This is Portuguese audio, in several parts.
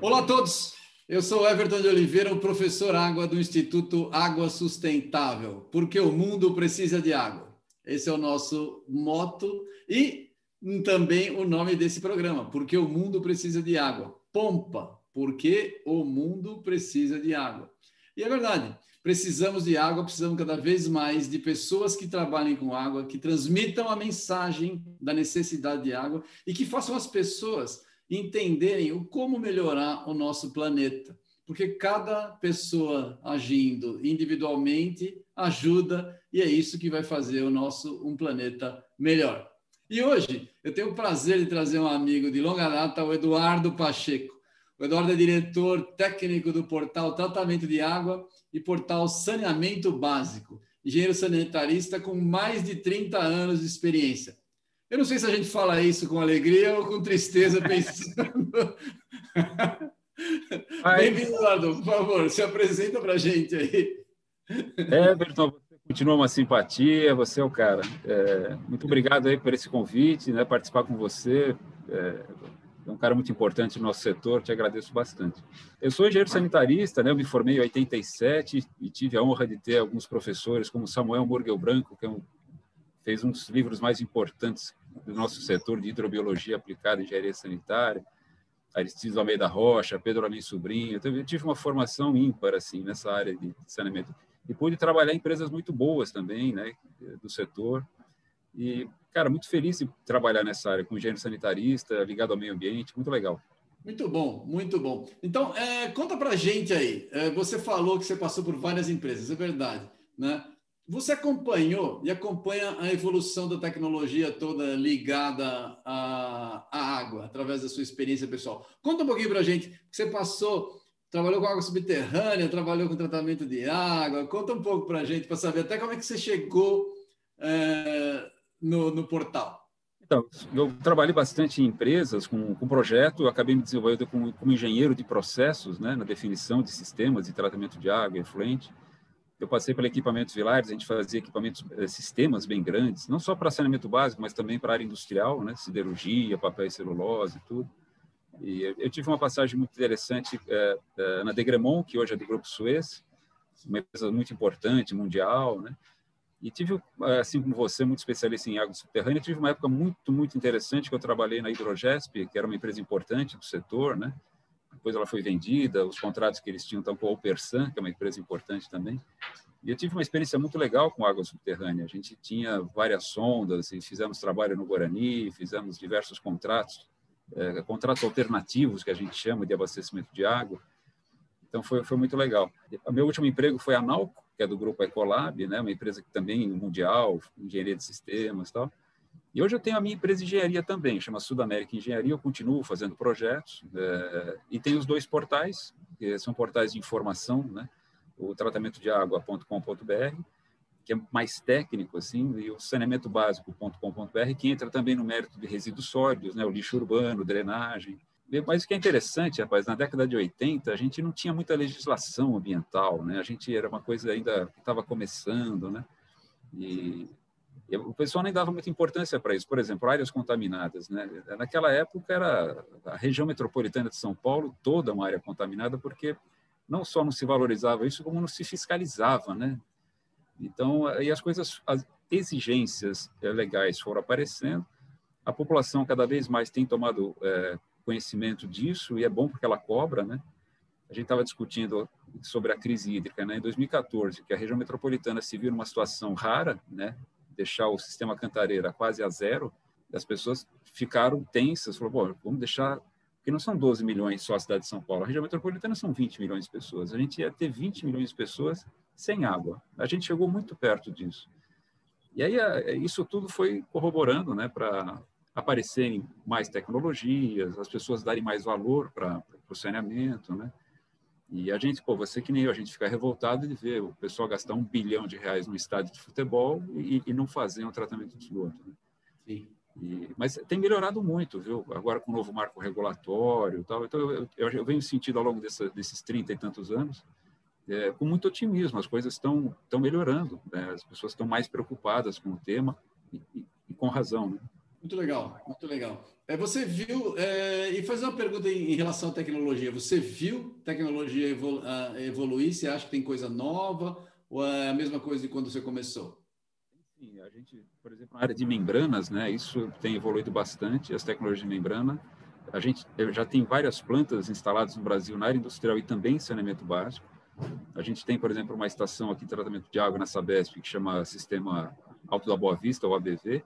Olá a todos, eu sou Everton de Oliveira, o professor Água do Instituto Água Sustentável, porque o mundo precisa de água. Esse é o nosso moto e também o nome desse programa, porque o mundo precisa de água. Pompa, porque o mundo precisa de água. E é verdade, precisamos de água, precisamos cada vez mais de pessoas que trabalhem com água, que transmitam a mensagem da necessidade de água e que façam as pessoas entenderem o como melhorar o nosso planeta. Porque cada pessoa agindo individualmente ajuda e é isso que vai fazer o nosso um planeta melhor. E hoje eu tenho o prazer de trazer um amigo de longa data, o Eduardo Pacheco. O Eduardo é diretor técnico do portal Tratamento de Água e portal Saneamento Básico, engenheiro sanitarista com mais de 30 anos de experiência. Eu não sei se a gente fala isso com alegria ou com tristeza, pensando. Bem-vindo, Eduardo. Por favor, se apresenta para a gente aí. Everton, você continua uma simpatia, você é o cara. É, muito obrigado aí por esse convite, né, participar com você. É, é um cara muito importante no nosso setor, te agradeço bastante. Eu sou engenheiro sanitarista, né? eu me formei em 87 e tive a honra de ter alguns professores, como Samuel Murgel Branco, que é um, fez um dos livros mais importantes do nosso setor de hidrobiologia aplicada em engenharia sanitária, Aristides Almeida Rocha, Pedro Amin Sobrinho. Então, eu tive uma formação ímpar assim, nessa área de saneamento. E pude trabalhar em empresas muito boas também, né, do setor. E, cara, muito feliz de trabalhar nessa área, com engenheiro sanitarista, ligado ao meio ambiente, muito legal. Muito bom, muito bom. Então, é, conta para gente aí. É, você falou que você passou por várias empresas, é verdade, né? Você acompanhou e acompanha a evolução da tecnologia toda ligada à, à água, através da sua experiência pessoal. Conta um pouquinho para a gente. Você passou, trabalhou com água subterrânea, trabalhou com tratamento de água. Conta um pouco para a gente, para saber até como é que você chegou é, no, no portal? Então, eu trabalhei bastante em empresas com, com projeto, eu acabei me desenvolvendo como, como engenheiro de processos, né, na definição de sistemas de tratamento de água efluente. Eu passei pelo equipamentos vilares, a gente fazia equipamentos, eh, sistemas bem grandes, não só para saneamento básico, mas também para a área industrial, né, siderurgia, papel e celulose, tudo. E eu tive uma passagem muito interessante é, é, na Degremont, que hoje é do Grupo Suez, uma empresa muito importante, mundial, né? E tive, assim como você, muito especialista em água subterrânea, tive uma época muito, muito interessante que eu trabalhei na Hidrogesp, que era uma empresa importante do setor, né? Depois ela foi vendida, os contratos que eles tinham estão com a Opersan, que é uma empresa importante também. E eu tive uma experiência muito legal com água subterrânea. A gente tinha várias sondas e fizemos trabalho no Guarani, fizemos diversos contratos, é, contratos alternativos, que a gente chama de abastecimento de água. Então foi, foi muito legal. O meu último emprego foi a Nalco, que é do grupo Ecolab, né, uma empresa que também mundial, engenharia de sistemas, tal. E hoje eu tenho a minha empresa de engenharia também, chama Sudamérica Engenharia. Eu continuo fazendo projetos é, e tem os dois portais, que são portais de informação, né? O tratamento de água.com.br, que é mais técnico assim, e o saneamentobásico.com.br, que entra também no mérito de resíduos sólidos, né? O lixo urbano, drenagem, mas o que é interessante, rapaz, na década de 80, a gente não tinha muita legislação ambiental, né? A gente era uma coisa ainda que estava começando, né? E, e, o pessoal nem dava muita importância para isso. Por exemplo, áreas contaminadas, né? Naquela época era a região metropolitana de São Paulo toda uma área contaminada, porque não só não se valorizava isso, como não se fiscalizava, né? Então, aí as coisas, as exigências legais foram aparecendo, a população cada vez mais tem tomado é, conhecimento disso e é bom porque ela cobra, né? A gente estava discutindo sobre a crise hídrica, né? Em 2014, que a região metropolitana se viu numa situação rara, né? Deixar o sistema cantareira quase a zero, as pessoas ficaram tensas, falaram, vamos deixar porque não são 12 milhões só a cidade de São Paulo, a região metropolitana são 20 milhões de pessoas. A gente ia ter 20 milhões de pessoas sem água. A gente chegou muito perto disso. E aí isso tudo foi corroborando, né, para aparecerem mais tecnologias, as pessoas darem mais valor para o saneamento, né? E a gente, pô, você que nem eu, a gente fica revoltado de ver o pessoal gastar um bilhão de reais no estádio de futebol e, e não fazer um tratamento de esgoto. Né? Sim. E, mas tem melhorado muito, viu? Agora com o novo marco regulatório e tal. Então, eu, eu, eu venho sentindo ao longo dessa, desses 30 e tantos anos é, com muito otimismo. As coisas estão estão melhorando, né? as pessoas estão mais preocupadas com o tema e, e, e com razão. Né? Muito legal, muito legal. É, você viu, é, e fazer uma pergunta em, em, relação à tecnologia. Você viu tecnologia evolu evoluir? Você acha que tem coisa nova ou é a mesma coisa de quando você começou? Sim, a gente, por exemplo, na área de membranas, né, isso tem evoluído bastante, as tecnologias de membrana. A gente já tem várias plantas instaladas no Brasil na área industrial e também em saneamento básico. A gente tem, por exemplo, uma estação aqui de tratamento de água na Sabesp que chama Sistema Alto da Boa Vista, o ABV,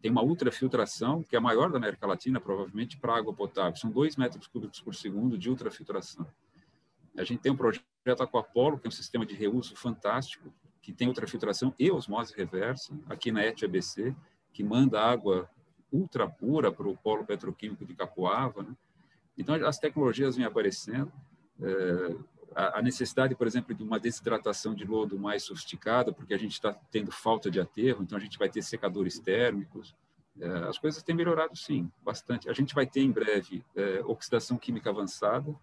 tem uma ultrafiltração, que é a maior da América Latina, provavelmente, para água potável. São 2 metros cúbicos por segundo de ultrafiltração. A gente tem um projeto Aquapolo, que é um sistema de reuso fantástico, que tem ultrafiltração e osmose reversa, aqui na ET ABC, que manda água ultra pura para o polo petroquímico de Capoava. Né? Então, as tecnologias vêm aparecendo. É, a necessidade, por exemplo, de uma desidratação de lodo mais sofisticada, porque a gente está tendo falta de aterro, então a gente vai ter secadores térmicos. É, as coisas têm melhorado, sim, bastante. A gente vai ter em breve é, oxidação química avançada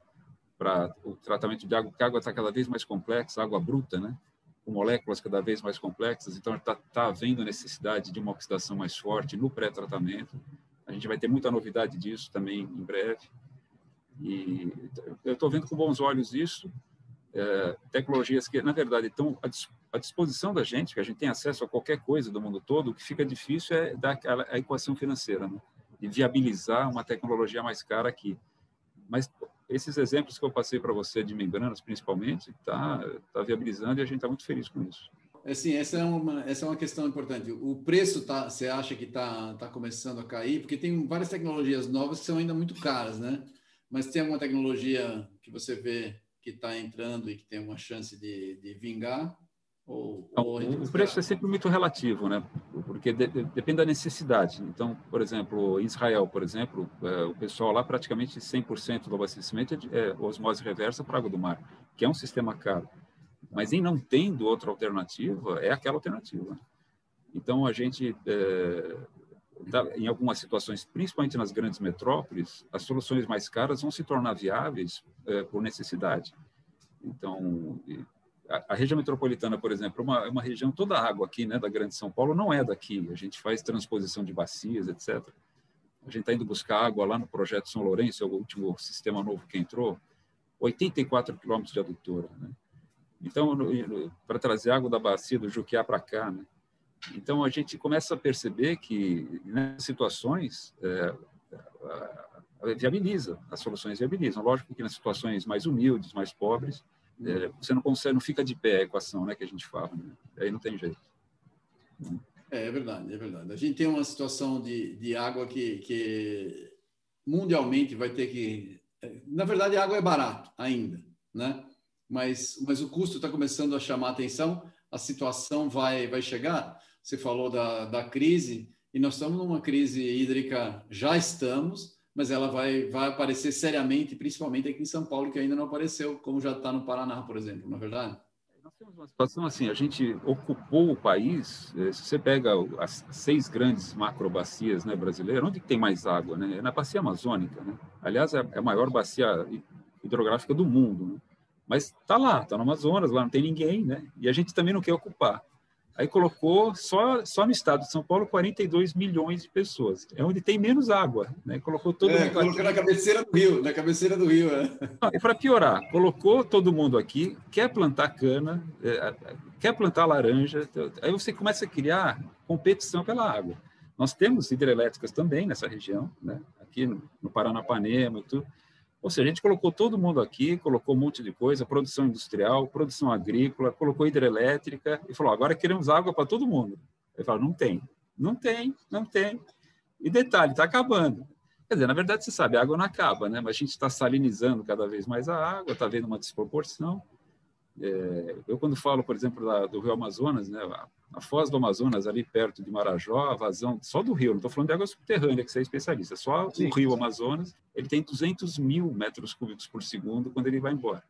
para o tratamento de água, porque a água está cada vez mais complexa, água bruta, né? com moléculas cada vez mais complexas, então está tá havendo necessidade de uma oxidação mais forte no pré-tratamento. A gente vai ter muita novidade disso também em breve. E eu estou vendo com bons olhos isso, é, tecnologias que, na verdade, estão à disposição da gente, que a gente tem acesso a qualquer coisa do mundo todo, o que fica difícil é dar a equação financeira, né? e viabilizar uma tecnologia mais cara aqui. Mas esses exemplos que eu passei para você de membranas, principalmente, está tá viabilizando e a gente está muito feliz com isso. Assim, essa é uma, essa é uma questão importante. O preço, tá, você acha que está tá começando a cair? Porque tem várias tecnologias novas que são ainda muito caras, né? Mas tem alguma tecnologia que você vê que está entrando e que tem uma chance de, de vingar? Ou, ou o preço é sempre muito relativo, né? Porque de, de, depende da necessidade. Então, por exemplo, em Israel, por exemplo, é, o pessoal lá praticamente 100% do abastecimento é, é osmose reversa para água do mar, que é um sistema caro. Mas em não tendo outra alternativa, é aquela alternativa. Então, a gente é, em algumas situações, principalmente nas grandes metrópoles, as soluções mais caras vão se tornar viáveis é, por necessidade. Então, a, a, região metropolitana, por exemplo, é uma, é uma região toda água aqui, né, da Grande São Paulo, não é daqui. A gente faz transposição de bacias, etc. A gente está indo buscar água lá no projeto São Lourenço, é o último sistema novo que entrou, 84 quilômetros de adutora. Né? Então, para trazer água da bacia do Juquiá para cá, né? Então, a gente começa a perceber que, nessas situações, é, viabiliza, as soluções viabilizam. Lógico que nas situações mais humildes, mais pobres, é, você não consegue, não fica de pé a equação né, que a gente fala. Né? Aí não tem jeito. É, é, verdade, é verdade. A gente tem uma situação de, de água que, que mundialmente vai ter que... É, na verdade, a água é barato ainda, né? Mas, mas o custo está começando a chamar a atenção, a situação vai, vai chegar você falou da, da crise, e nós estamos numa crise hídrica, já estamos, mas ela vai, vai aparecer seriamente, principalmente aqui em São Paulo, que ainda não apareceu, como já está no Paraná, por exemplo, não é verdade? Nós temos uma situação assim, a gente ocupou o país, eh, se você pega as seis grandes macrobacias né, brasileiras, onde tem mais água? Né? É na bacia amazônica, né? Aliás, é a maior bacia hidrográfica do mundo, né? Mas está lá, está no Amazonas, lá não tem ninguém, né? E a gente também não quer ocupar. Aí colocou só, só no estado de São Paulo 42 milhões de pessoas. É onde tem menos água, né? Colocou todo é, mundo colocou aqui. na cabeceira do rio, na cabeceira do rio, é. e para piorar, colocou todo mundo aqui, quer plantar cana, é, quer plantar laranja, aí você começa a criar competição pela água. Nós temos hidrelétricas também nessa região, né? Aqui no, no Paranapanema e tudo. Ou seja, a gente colocou todo mundo aqui, colocou um monte de coisa, produção industrial, produção agrícola, colocou hidrelétrica e falou: agora queremos água para todo mundo. Ele falou: não tem, não tem, não tem. E detalhe, está acabando. Quer dizer, na verdade, você sabe, a água não acaba, né? Mas a gente está salinizando cada vez mais a água, está vendo uma desproporção. É, eu, quando falo, por exemplo, da, do Rio Amazonas, né, a, a, foz do Amazonas, ali perto de Marajó, a vazão só do rio, não estou falando de água subterrânea, que você é especialista, só Sim. o rio Amazonas, ele tem 200 mil metros cúbicos por segundo quando ele vai embora.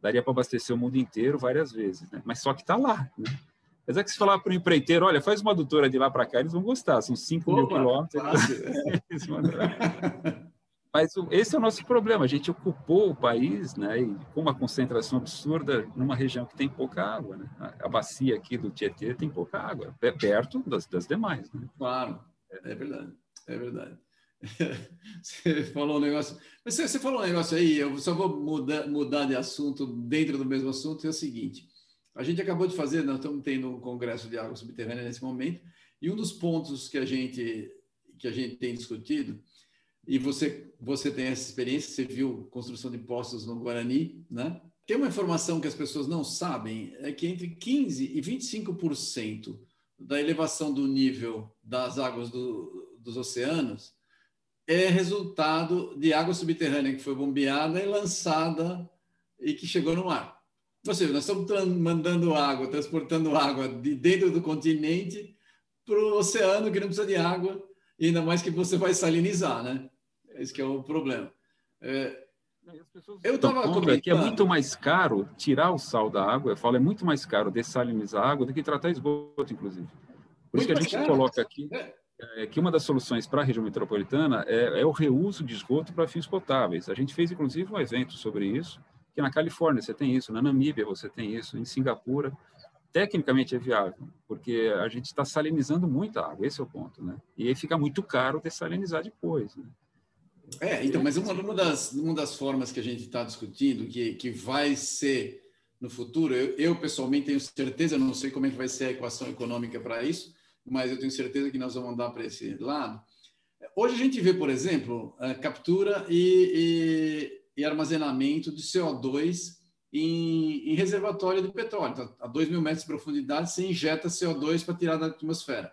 Daria para abastecer o mundo inteiro várias vezes, né? mas só que está lá. Né? Apesar que se falar para o empreiteiro, olha, faz uma adutora de lá para cá, eles vão gostar, são 5 mil quilômetros. Mas esse é o nosso problema. A gente ocupou o país, né, e com uma concentração absurda numa região que tem pouca água. Né? A bacia aqui do Tietê tem pouca água, perto das, das demais. Né? Claro, é verdade, é verdade. Você falou um negócio, você, você falou um negócio aí. Eu só vou mudar, mudar de assunto dentro do mesmo assunto. É o seguinte: a gente acabou de fazer, nós estamos tendo um congresso de água subterrânea nesse momento, e um dos pontos que a gente que a gente tem discutido e você, você tem essa experiência, você viu construção de postos no Guarani, né? Tem uma informação que as pessoas não sabem, é que entre 15% e 25% da elevação do nível das águas do, dos oceanos é resultado de água subterrânea que foi bombeada e lançada e que chegou no mar. Ou seja, nós estamos mandando água, transportando água de dentro do continente para o oceano que não precisa de água, ainda mais que você vai salinizar, né? Esse que é o problema. É, eu estava comentando que é muito mais caro tirar o sal da água. Eu falo, é muito mais caro dessalinizar a água do que tratar esgoto, inclusive. Por muito isso que a gente caro. coloca aqui é. É, que uma das soluções para a região metropolitana é, é o reuso de esgoto para fins potáveis. A gente fez, inclusive, um evento sobre isso, que na Califórnia você tem isso, na Namíbia você tem isso, em Singapura. Tecnicamente é viável, porque a gente está salinizando muita água, esse é o ponto, né? E aí fica muito caro dessalinizar depois, né? É, então, mas uma, uma, das, uma das formas que a gente está discutindo, que, que vai ser no futuro, eu, eu, pessoalmente tenho certeza, não sei como é que vai ser a equação econômica para isso, mas eu tenho certeza que nós vamos andar para esse lado. Hoje a gente vê, por exemplo, captura e, e, e, armazenamento de CO2 em, em reservatório do petróleo. Então, a 2 mil metros de profundidade, você injeta CO2 para tirar da atmosfera.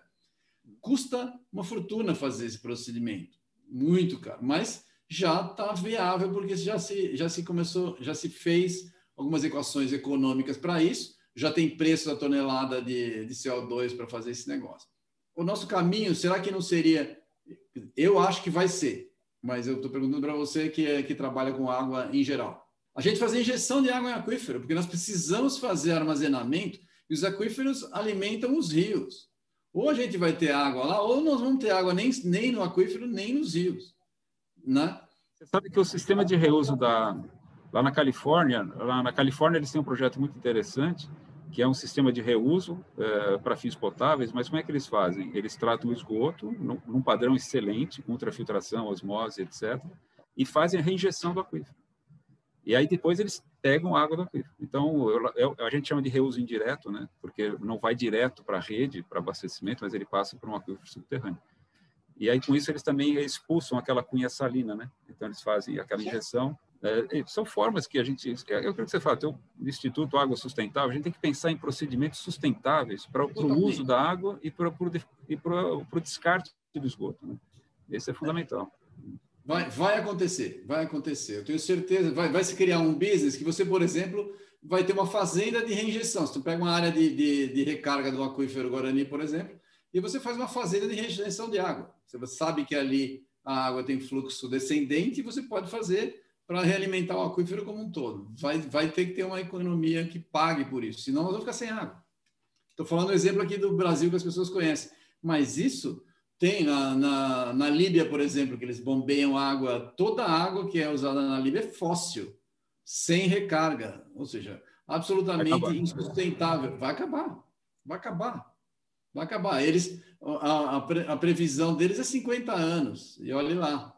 Custa uma fortuna fazer esse procedimento muito caro, mas já está viável porque já se, já se começou, já se fez algumas equações econômicas para isso, já tem preço da tonelada de, de CO2 para fazer esse negócio. O nosso caminho, será que não seria? Eu acho que vai ser, mas eu estou perguntando para você que, é, que trabalha com água em geral. A gente fazer injeção de água em aquífero, porque nós precisamos fazer armazenamento e os aquíferos alimentam os rios. Ou a gente vai ter água lá, ou nós vamos ter água nem, nem no aquífero, nem nos rios. Né? Você sabe que o sistema de reuso da, lá na Califórnia, lá na Califórnia eles têm um projeto muito interessante, que é um sistema de reuso é, para fins potáveis, mas como é que eles fazem? Eles tratam o esgoto num, num padrão excelente, com ultrafiltração, osmose, etc., e fazem a reinjeção do aquífero. E aí depois eles pegam água do aquífero. Então, eu, eu, a gente chama de reuso indireto, né? Porque não vai direto para a rede, para abastecimento, mas ele passa por um aquífero subterrâneo. E aí, com isso, eles também expulsam aquela cunha salina, né? Então, eles fazem aquela injeção. É, são formas que a gente... Eu quero que você fale, o Instituto Água Sustentável, a gente tem que pensar em procedimentos sustentáveis para o uso da água e para o descarte do esgoto, né? Esse é fundamental. Vai, vai acontecer, vai acontecer. Eu tenho certeza. Vai, vai se criar um business que você, por exemplo, vai ter uma fazenda de reinjeção. Se tu pega uma área de, de, de recarga do aquífero Guarani, por exemplo, e você faz uma fazenda de reinjeção de água. Você sabe que ali a água tem fluxo descendente e você pode fazer para realimentar o aquífero como um todo. Vai, vai ter que ter uma economia que pague por isso, senão nós vamos ficar sem água. Estou falando um exemplo aqui do Brasil que as pessoas conhecem, mas isso tem na, na, na, Líbia, por exemplo, que eles bombeiam água, toda a água que é usada na Líbia é fóssil, sem recarga, ou seja, absolutamente vai insustentável. Vai acabar, vai acabar, vai acabar. Eles, a, a, a previsão deles é 50 anos, e olhe lá,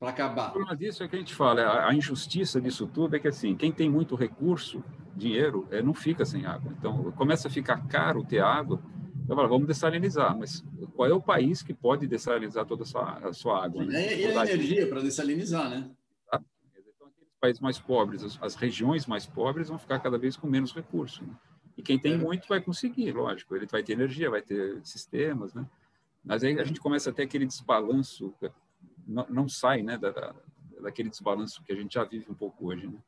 para acabar. O problema disso é que a gente fala, a, a, injustiça disso tudo é que assim, quem tem muito recurso, dinheiro, é, não fica sem água. Então, começa a ficar caro ter água, eu falo, vamos dessalinizar, mas qual é o país que pode dessalinizar toda a sua, a sua água? Né? E, a energia para dessalinizar, né? Então, aqueles países mais pobres, as, as, regiões mais pobres vão ficar cada vez com menos recursos. Né? E quem tem é. muito vai conseguir, lógico. Ele vai ter energia, vai ter sistemas, né? Mas aí a gente começa a ter aquele desbalanço, não, não sai, né, da, da, daquele desbalanço que a gente já vive um pouco hoje, né?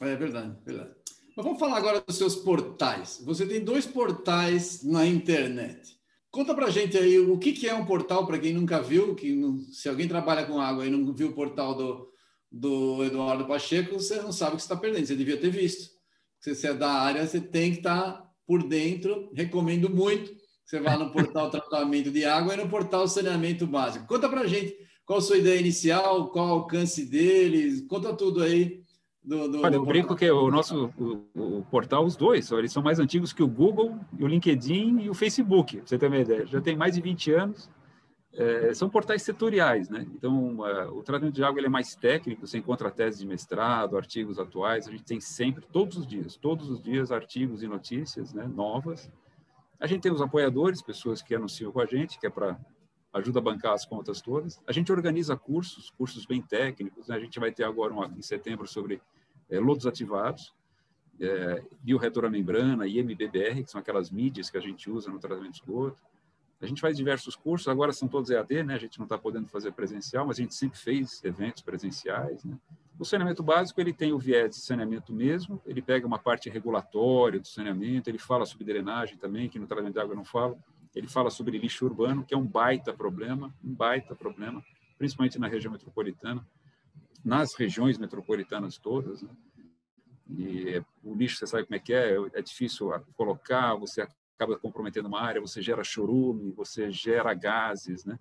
É verdade, verdade. Mas vamos falar agora dos seus portais. Você tem dois portais na internet. Conta para gente aí o que, que é um portal para quem nunca viu, que não, se alguém trabalha com água e não viu o portal do, do Eduardo Pacheco, você não sabe o que está perdendo. Você devia ter visto. Se você é da área, você tem que estar tá por dentro. Recomendo muito que você vá no portal tratamento de água e no portal saneamento básico. Conta para gente qual a sua ideia inicial, qual o alcance deles? Conta tudo aí. Do, do, Olha, eu brinco que o nosso o, o, portal, os dois, eles são mais antigos que o Google, o LinkedIn e o Facebook, pra você ter uma ideia. Já tem mais de 20 anos. É, são portais setoriais, né? Então, uh, o tratamento de água ele é mais técnico, você encontra tese de mestrado, artigos atuais, a gente tem sempre, todos os dias, todos os dias, artigos e notícias né, novas. A gente tem os apoiadores, pessoas que anunciam com a gente, que é para ajuda a bancar as contas todas. A gente organiza cursos, cursos bem técnicos. Né? A gente vai ter agora um, em setembro sobre é, lodos ativados, é, bioretor à membrana, IMBBR, que são aquelas mídias que a gente usa no tratamento de esgoto. A gente faz diversos cursos, agora são todos EAD, né? A gente não está podendo fazer presencial, mas a gente sempre fez eventos presenciais, né? O saneamento básico, ele tem o viés de saneamento mesmo, ele pega uma parte regulatória do saneamento, ele fala sobre drenagem também, que no tratamento de água não fala, ele fala sobre lixo urbano, que é um baita problema, um baita problema, principalmente na região metropolitana, nas regiões metropolitanas todas, né? E o lixo, você sabe como é que é, é difícil colocar, você acaba comprometendo uma área, você gera chorume, você gera gases, né?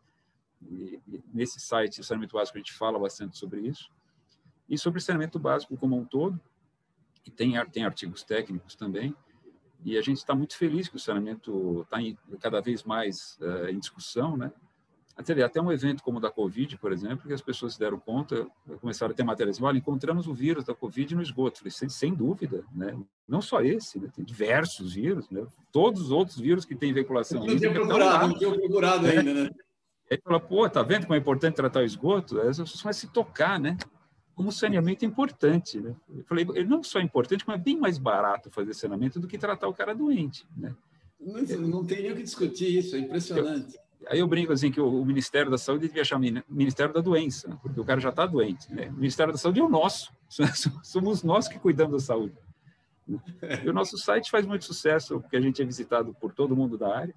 E, e nesse site, o saneamento básico, a gente fala bastante sobre isso. E sobre saneamento básico como um todo, e tem, tem artigos técnicos também, e a gente está muito feliz que o saneamento está cada vez mais uh, em discussão, né? Até, até um evento como o da Covid, por exemplo, que as pessoas se deram conta, começaram a ter matérias, assim, olha, encontramos o vírus da Covid no esgoto. Falei, sem, sem dúvida, né? Não só esse, né? tem diversos vírus, né? Todos os outros vírus que têm veiculação. Não tinha procurado, não tinha procurado ainda, né? Aí fala, pô, tá vendo como é importante tratar o esgoto? As pessoas vão se tocar, né? Como saneamento é importante, né? Eu falei, não só é importante, como é bem mais barato fazer saneamento do que tratar o cara doente, né? Não, não tem nem o que discutir isso, é impressionante. Eu, Aí eu brinco assim que o, Ministério da Saúde devia chamar Ministério da Doença, porque o cara já está doente. Né? O Ministério da Saúde é o nosso, somos nós que cuidamos da saúde. E o nosso site faz muito sucesso, porque a gente é visitado por todo mundo da área.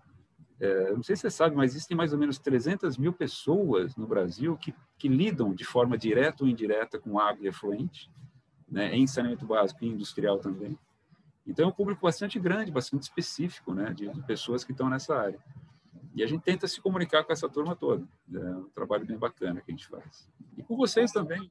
É, não sei se você sabe, mas existem mais ou menos 300 mil pessoas no Brasil que, que lidam de forma direta ou indireta com água e efluente, né, em saneamento básico e industrial também. Então, é um público bastante grande, bastante específico, né, de, de pessoas que estão nessa área. E a gente tenta se comunicar com essa turma toda. É um trabalho bem bacana que a gente faz. E com vocês também.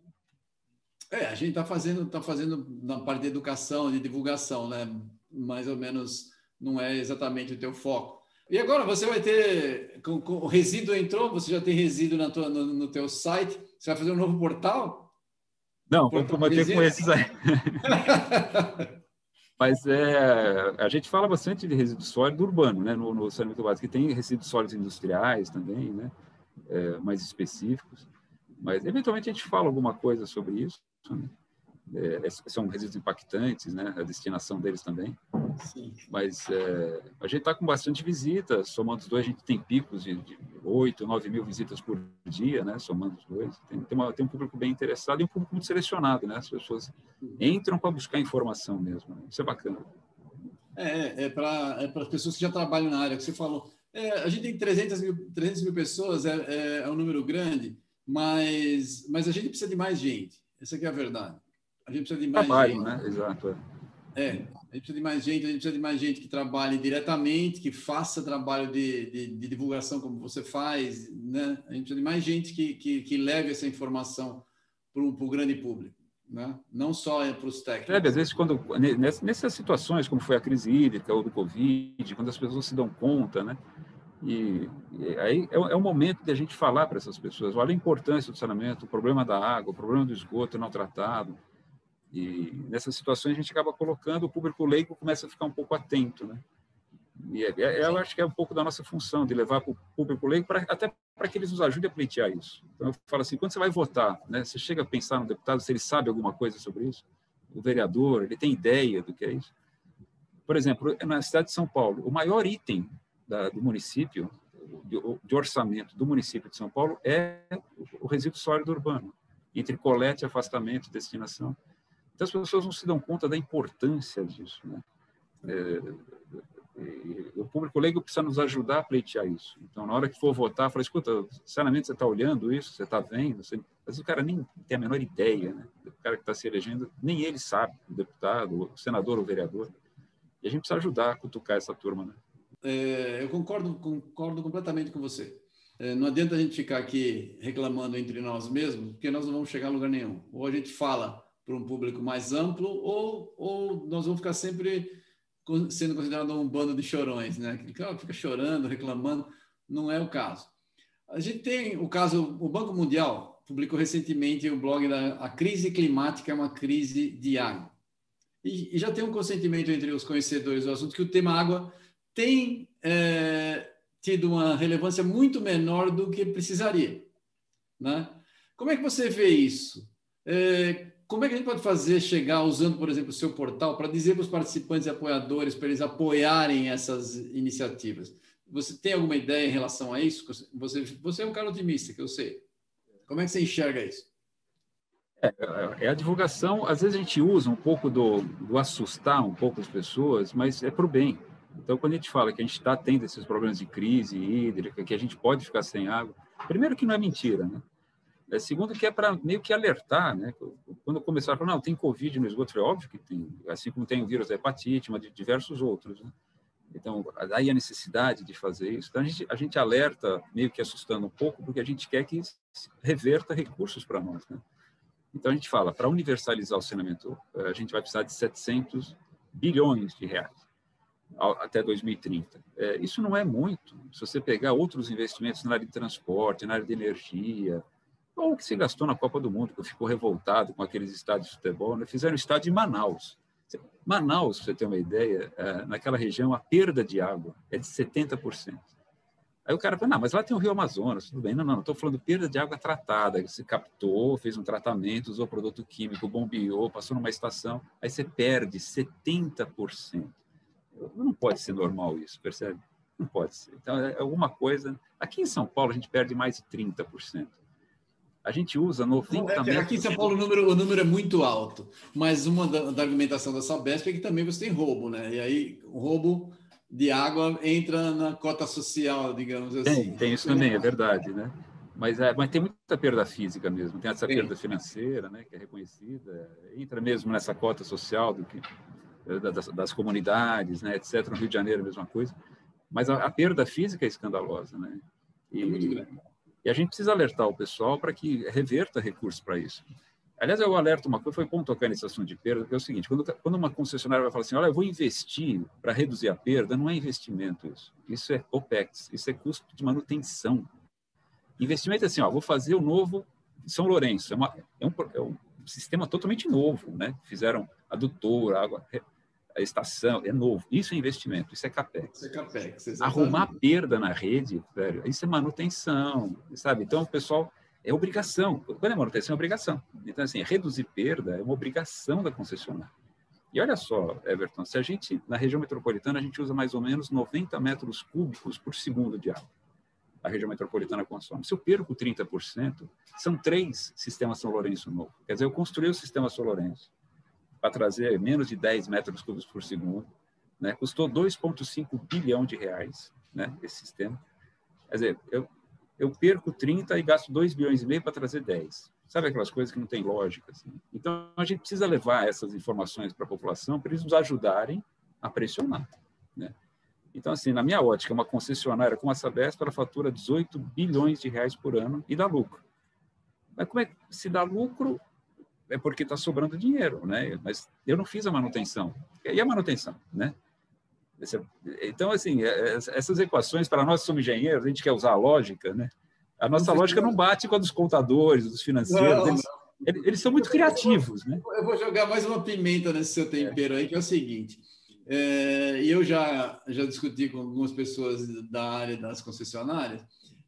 É, a gente está fazendo, tá fazendo na parte de educação, de divulgação, né? Mais ou menos não é exatamente o teu foco. E agora você vai ter, com, com, o resíduo entrou, você já tem resíduo na tua, no, no teu site, você vai fazer um novo portal? Não, vou manter com esses aí. Mas é, a gente fala bastante de resíduo sólido urbano, né, no, no saneamento básico, que tem resíduos sólidos industriais também, né, é, mais específicos. Mas, eventualmente, a gente fala alguma coisa sobre isso. Né? É, são resíduos impactantes, né? A destinação deles também. Sim. Mas é, a gente está com bastante visitas, somando os dois, a gente tem picos de, de 8, 9 mil visitas por dia, né? Somando os dois. Tem, tem, uma, tem um público bem interessado e um público muito selecionado, né? As pessoas entram para buscar informação mesmo. Né? Isso é bacana. É, é para é as pessoas que já trabalham na área, que você falou. É, a gente tem 300 mil, 300 mil pessoas, é, é, é um número grande, mas, mas a gente precisa de mais gente. Essa é a verdade. A gente precisa de mais Trabalho, gente. né? Exato. É. é. a gente precisa de mais gente, a gente precisa de mais gente que trabalhe diretamente, que faça trabalho de, de, de divulgação como você faz, né? A gente precisa de mais gente que, que, que leve essa informação para o grande público. Né? Não só é para os técnicos. É, às vezes, quando, nessas situações, como foi a crise hídrica ou do Covid, quando as pessoas se dão conta, né? E, e aí é, é o momento de a gente falar para essas pessoas: olha a importância do saneamento, o problema da água, o problema do esgoto não tratado, e nessas situações a gente acaba colocando, o público leigo começa a ficar um pouco atento, né? E é, é, eu acho que é um pouco da nossa função, de levar para o público leigo, pra, até para que eles nos ajudem a pleitear isso. Então, eu falo assim, quando você vai votar, né, você chega a pensar no deputado, se ele sabe alguma coisa sobre isso, o vereador, ele tem ideia do que é isso. Por exemplo, na cidade de São Paulo, o maior item da, do município, de, de, orçamento do município de São Paulo, é o resíduo sólido urbano, entre colete, afastamento destinação. Então, as pessoas não se dão conta da importância disso. Né? É, o público leigo precisa nos ajudar a pleitear isso. Então, na hora que for votar, fala, escuta, sinceramente, você está olhando isso, você está vendo? Você... Mas o cara nem tem a menor ideia, né? O cara que está se elegendo, nem ele sabe, o deputado, o senador ou vereador. E a gente precisa ajudar a cutucar essa turma, né? É, eu concordo, concordo completamente com você. É, não adianta a gente ficar aqui reclamando entre nós mesmos, porque nós não vamos chegar a lugar nenhum. Ou a gente fala para um público mais amplo, ou, ou nós vamos ficar sempre sendo considerado um bando de chorões, né? Que fica chorando, reclamando. Não é o caso. A gente tem o caso, o Banco Mundial publicou recentemente o blog da a crise climática é uma crise de água. E, e, já tem um consentimento entre os conhecedores do assunto que o tema água tem é, tido uma relevância muito menor do que precisaria. Né? Como é que você vê isso? É, como é que a gente pode fazer chegar, usando, por exemplo, o seu portal, para dizer para os participantes e apoiadores, para eles apoiarem essas iniciativas? Você tem alguma ideia em relação a isso? Você, você é um cara otimista, que eu sei. Como é que você enxerga isso? É, é, a divulgação, às vezes a gente usa um pouco do, do assustar um pouco as pessoas, mas é para o bem. Então, quando a gente fala que a gente está tendo esses problemas de crise hídrica, que a gente pode ficar sem água, primeiro que não é mentira, né? É, segundo que é para meio que alertar, né? Quando começaram a falar, não, tem Covid no esgoto, é óbvio que tem, assim como tem o vírus da hepatite, mas de diversos outros, né? Então, aí a necessidade de fazer isso. Então, a gente, a gente alerta, meio que assustando um pouco, porque a gente quer que reverta recursos para nós, né? Então, a gente fala, para universalizar o saneamento, eh, a gente vai precisar de 700 bilhões de reais até 2030. É, isso não é muito. Se você pegar outros investimentos na área de transporte, na área de energia, ou o que se gastou na Copa do Mundo, que eu fico revoltado com aqueles estádios de futebol, né? fizeram estádio em Manaus. Manaus, para você ter uma ideia, é, naquela região a perda de água é de 70%. Aí o cara fala, não, mas lá tem o Rio Amazonas, tudo bem. Não, não, estou falando perda de água tratada. Você captou, fez um tratamento, usou produto químico, bombeou, passou numa estação, aí você perde 70%. Não pode ser normal isso, percebe? Não pode ser. Então, é alguma coisa. Aqui em São Paulo, a gente perde mais de 30%. A gente usa 90 é, Aqui em São Paulo o número, o número é muito alto, mas uma da, da, argumentação da Sabesp é que também você tem roubo, né? E aí o roubo de água entra na cota social, digamos assim. Tem, tem isso também, é verdade, né? Mas, é, mas tem muita perda física mesmo, tem essa perda financeira, né, que é reconhecida, entra mesmo nessa cota social do que das, das comunidades, né, etc. No Rio de Janeiro, a mesma coisa. Mas a, a perda física é escandalosa, né? E, é e a gente precisa alertar o pessoal para que reverta recursos para isso. Aliás, eu alerto uma coisa, foi bom tocar nesse assunto de perda, que é o seguinte, quando, quando uma concessionária vai falar assim, olha, eu vou investir para reduzir a perda, não é investimento isso. Isso é OPEX, isso é custo de manutenção. Investimento é assim, ó, vou fazer o novo São Lourenço, é, uma, é, um, é um sistema totalmente novo, né? Fizeram adutor, água, a estação, é novo. Isso é investimento, isso é capex. Isso é capex. Arrumar perda na rede, velho, isso é manutenção, sabe? Então, o pessoal, é obrigação. Quando é manutenção, é obrigação. Então, assim, reduzir perda é uma obrigação da concessionária. E olha só, Everton, se a gente, na região metropolitana, a gente usa mais ou menos 90 metros cúbicos por segundo de água. A região metropolitana consome. Se eu perco 30%, são três sistemas São Lourenço novo. Quer dizer, eu construí o sistema São Lourenço para trazer menos de 10 metros cúbicos por segundo. Né? Custou 2,5 bilhão de reais né, esse sistema. Quer dizer, eu, eu perco 30 e gasto 2 bilhões e meio para trazer 10. Sabe aquelas coisas que não tem lógica? Assim? Então, a gente precisa levar essas informações para a população para eles nos ajudarem a pressionar. Né? Então, assim, na minha ótica, uma concessionária como a Sabesp, ela fatura 18 bilhões de reais por ano e dá lucro. Mas como é que se dá lucro, é porque está sobrando dinheiro, né? Mas eu não fiz a manutenção. E a manutenção, né? Então, assim, é, é, essas equações, para nós que somos engenheiros, a gente quer usar a lógica, né? A nossa lógica não bate com a dos contadores, dos financeiros. Não, eles, eles, são muito criativos, né? Eu vou jogar mais uma pimenta nesse seu tempero aí, que é o seguinte. É, eu já, já discuti com algumas pessoas da área das concessionárias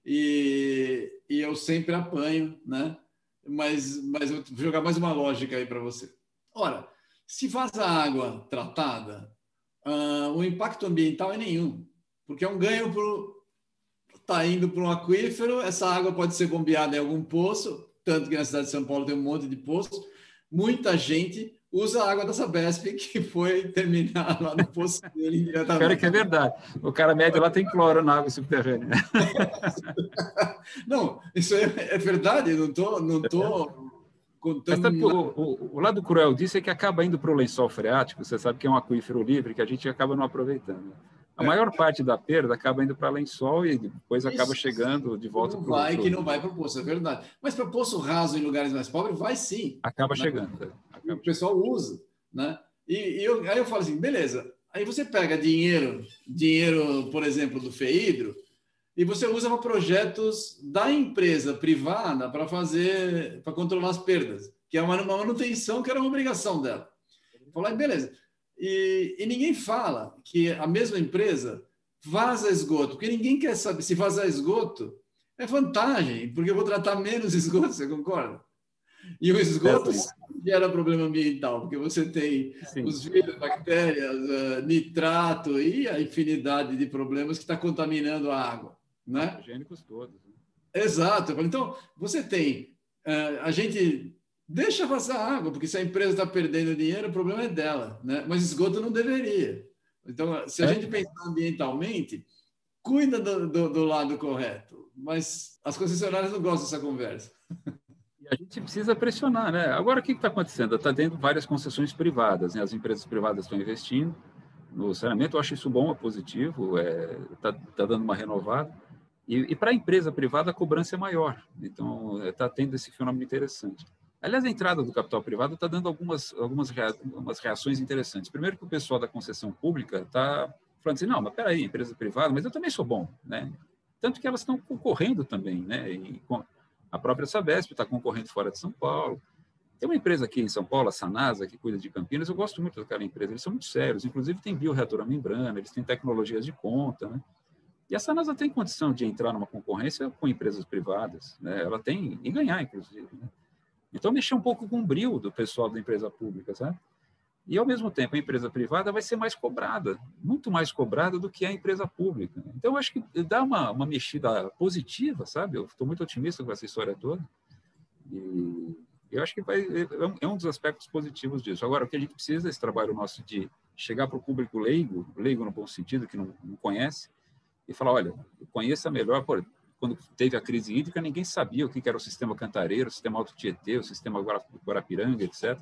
e, e eu sempre apanho, né? Mas, mas eu vou jogar mais uma lógica aí para você. Ora, se vaza água tratada, uh, o impacto ambiental é nenhum, porque é um ganho para está indo para um aquífero, essa água pode ser bombeada em algum poço, tanto que na cidade de São Paulo tem um monte de poços. Muita gente usa a água da Sabesp, que foi terminar lá no poço dele diretamente. Cara, que é verdade. O cara médio lá tem cloro na água subterrânea. não, isso é, é verdade, não estou não tô contando... Mas, o, o, o, lado cruel disso é que acaba indo para o lençol freático, você sabe que é um aquífero livre que a gente acaba não aproveitando. A maior parte da perda acaba indo para lençol e depois Isso. acaba chegando de volta para o vai pro... que não vai para o poço, é verdade. Mas para poço raso em lugares mais pobres, vai sim. Acaba chegando. O pessoal usa, né? E, e eu, aí eu falo assim, beleza. Aí você pega dinheiro, dinheiro, por exemplo, do FEIDRO, e você usa para projetos da empresa privada para fazer, para controlar as perdas, que é uma, uma manutenção que era uma obrigação dela. Falar, beleza. E, e ninguém fala que a mesma empresa vaza esgoto, porque ninguém quer saber se vazar esgoto é vantagem, porque eu vou tratar menos esgoto, você concorda? E o esgoto é, gera problema ambiental, porque você tem sim. os vírus, bactérias, uh, nitrato e a infinidade de problemas que está contaminando a água. Né? Higiênicos todos. Né? Exato. Então, você tem. Uh, a gente deixa vazar água, porque se a empresa está perdendo dinheiro, o problema é dela. Né? Mas esgoto não deveria. Então, se a é. gente pensar ambientalmente, cuida do, do, do lado correto. Mas as concessionárias não gostam dessa conversa. a gente precisa pressionar, né? Agora, o que está acontecendo? Está tendo várias concessões privadas, né? As empresas privadas estão investindo no saneamento. Eu acho isso bom, é positivo, está é, tá, tá dando uma renovada. E, e para a empresa privada, a cobrança é maior. Então, está é, tendo esse fenômeno interessante. Aliás, a entrada do capital privado está dando algumas, algumas, rea, algumas reações interessantes. Primeiro que o pessoal da concessão pública está falando assim, não, mas peraí, empresa privada, mas eu também sou bom, né? Tanto que elas estão concorrendo também, né? E a própria Sabesp está concorrendo fora de São Paulo. Tem uma empresa aqui em São Paulo, a Sanasa, que cuida de Campinas. Eu gosto muito daquela empresa, eles são muito sérios. Inclusive, tem bioreator membrana, eles têm tecnologias de ponta, né? E a Sanasa tem condição de entrar numa concorrência com empresas privadas, né? Ela tem, e ganhar, inclusive. Né? Então, mexer um pouco com o brilho do pessoal da empresa pública, sabe? E, ao mesmo tempo, a empresa privada vai ser mais cobrada, muito mais cobrada do que a empresa pública. Então, acho que dá uma, uma mexida positiva, sabe? Eu estou muito otimista com essa história toda. E eu acho que vai, é, um, é um dos aspectos positivos disso. Agora, o que a gente precisa é esse trabalho nosso de chegar para o público leigo, leigo no bom sentido, que não, não conhece, e falar, olha, conheça melhor, quando teve a crise hídrica, ninguém sabia o que era o sistema Cantareiro, o sistema Alto Tietê, o sistema Guarapiranga, etc.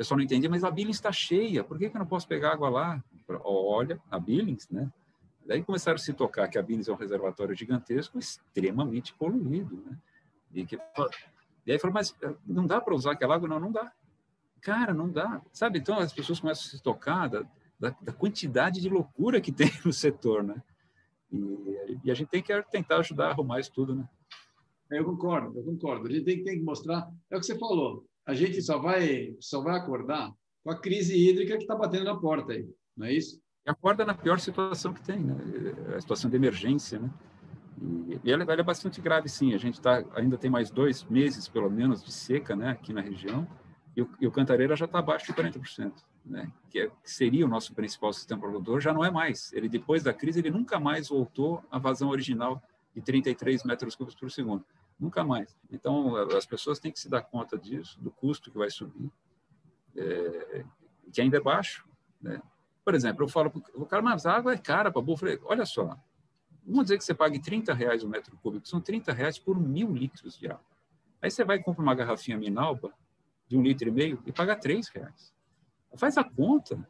Pessoal não entendia, mas a Billings está cheia, por que, que eu não posso pegar água lá? Olha, a Billings, né? Daí começaram a se tocar que a Billings é um reservatório gigantesco, extremamente poluído, né? E, que, e aí falou, mas eh, não dá para usar aquela água? Não, não dá. Cara, não dá. Sabe, então as pessoas começam a se tocar da, da, da quantidade de loucura que tem no setor, né? E, e, a gente tem que tentar ajudar a arrumar isso tudo, né? Eu concordo, eu concordo. A gente tem, tem que mostrar. É o que você falou. A gente só vai, só vai acordar com a crise hídrica que está batendo na porta aí, não é isso? E acorda na pior situação que tem, né? A situação de emergência, né? E, e ela, ela, é bastante grave, sim. A gente tá, ainda tem mais dois meses, pelo menos, de seca, né? Aqui na região. E o, e o Cantareira já está abaixo de 40% né, que, é, que, seria o nosso principal sistema produtor, já não é mais. Ele, depois da crise, ele nunca mais voltou à vazão original de 33 metros cúbicos por segundo. Nunca mais. Então, as pessoas têm que se dar conta disso, do custo que vai subir, é, que ainda é baixo. Né? Por exemplo, eu falo para o cara, mas a água é cara para falei, olha só, vamos dizer que você pague 30 reais o metro cúbico, são 30 reais por mil litros de água. Aí você vai e compra uma garrafinha Minalba de um litro e meio e paga 3 reais. Faz a conta.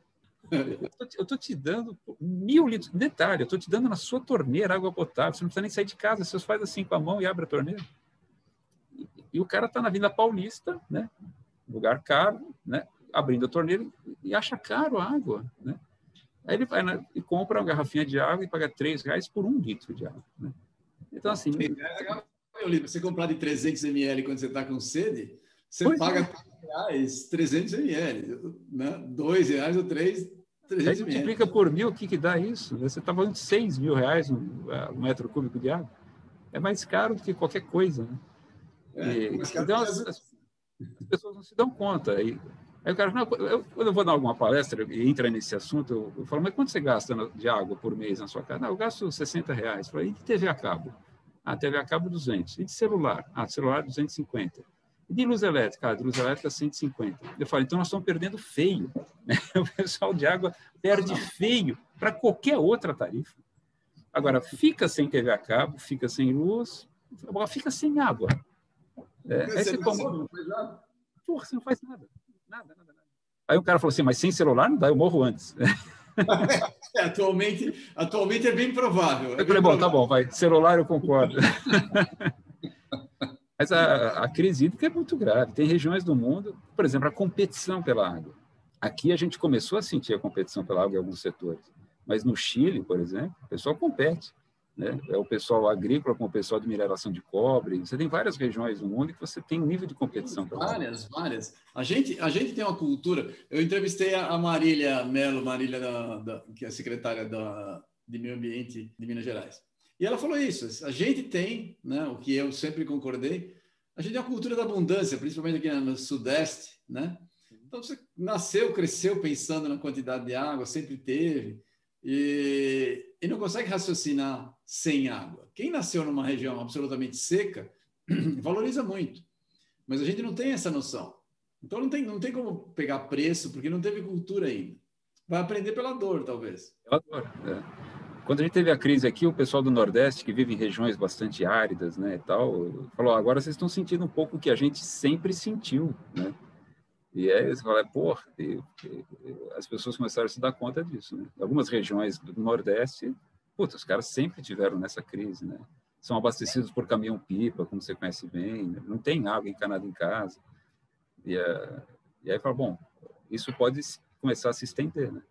Eu estou te dando mil litros. Detalhe, eu estou te dando na sua torneira água potável. Você não precisa nem sair de casa. Você faz assim com a mão e abre a torneira. E, o cara está na Vila Paulista, né? lugar caro, né? abrindo a torneira e acha caro a água. Né? Aí ele vai e compra uma garrafinha de água e paga três reais por um litro de água. Né? Então, assim. Você comprar de 300 ml quando você está com sede, você pois paga é. reais, 300 ml, né? 2 reais ou 3, 300 Aí multiplica por mil, o que, que dá isso? Você está falando de 6 mil reais um, um, metro cúbico de água. É mais caro do que qualquer coisa. Né? É, e, então, as, as, pessoas não se dão conta. Aí, aí o cara, eu, quando eu vou dar alguma palestra e entra nesse assunto, eu, eu falo, mas quanto você gasta de água por mês na sua casa? Não, eu gasto 60 reais. Eu falo, e de TV a cabo? Ah, TV a cabo 200. E de celular? Ah, celular 250. E de luz elétrica? Ah, de luz elétrica 150. Eu falo, então nós estamos perdendo feio. Né? O pessoal de água perde feio para qualquer outra tarifa. Agora, fica sem TV a cabo, fica sem luz, fica sem água. É, aí você toma... Porra, você não faz nada. Nada, nada, nada. Aí o cara falou assim, mas sem celular não dá, eu morro antes. É, atualmente, atualmente é bem provável. É eu falei, bom, tá bom, vai. Celular eu concordo. Mas a, a crise hídrica é muito grave. Tem regiões do mundo, por exemplo, a competição pela água. Aqui a gente começou a sentir a competição pela água em alguns setores. Mas no Chile, por exemplo, o pessoal compete. Né? É o pessoal agrícola com o pessoal de mineração de cobre. Você tem várias regiões no mundo que você tem um nível de competição. Várias, várias. A gente, a gente tem uma cultura. Eu entrevistei a Marília Melo, Marília, da, da, que é secretária da, de Meio Ambiente de Minas Gerais. E ela falou isso. A gente tem, né, o que eu sempre concordei, a gente tem a cultura da abundância, principalmente aqui no Sudeste, né? Então você nasceu, cresceu pensando na quantidade de água, sempre teve e, e não consegue raciocinar sem água. Quem nasceu numa região absolutamente seca valoriza muito, mas a gente não tem essa noção. Então não tem, não tem como pegar preço, porque não teve cultura ainda. Vai aprender pela dor, talvez. Pela dor, é. Quando a gente teve a crise aqui, o pessoal do Nordeste, que vive em regiões bastante áridas, né, e tal, falou: agora vocês estão sentindo um pouco o que a gente sempre sentiu, né? E aí você fala, pô, as pessoas começaram a se dar conta disso, né? Algumas regiões do Nordeste, os caras sempre tiveram nessa crise, né? São abastecidos por caminhão-pipa, como você conhece bem, né? não tem água encanada em casa. E, uh, e aí fala, bom, isso pode começar a se estender, né?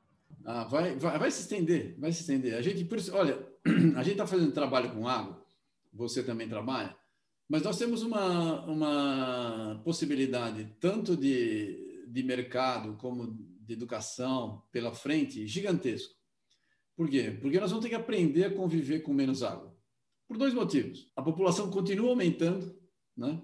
Ah, vai, vai, vai se estender, vai se estender. A gente, por isso, olha, a gente está fazendo trabalho com água, você também trabalha, mas nós temos uma, uma possibilidade tanto de, de mercado como de educação pela frente gigantesco. Por quê? Porque nós vamos ter que aprender a conviver com menos água. Por dois motivos. A população continua aumentando, né?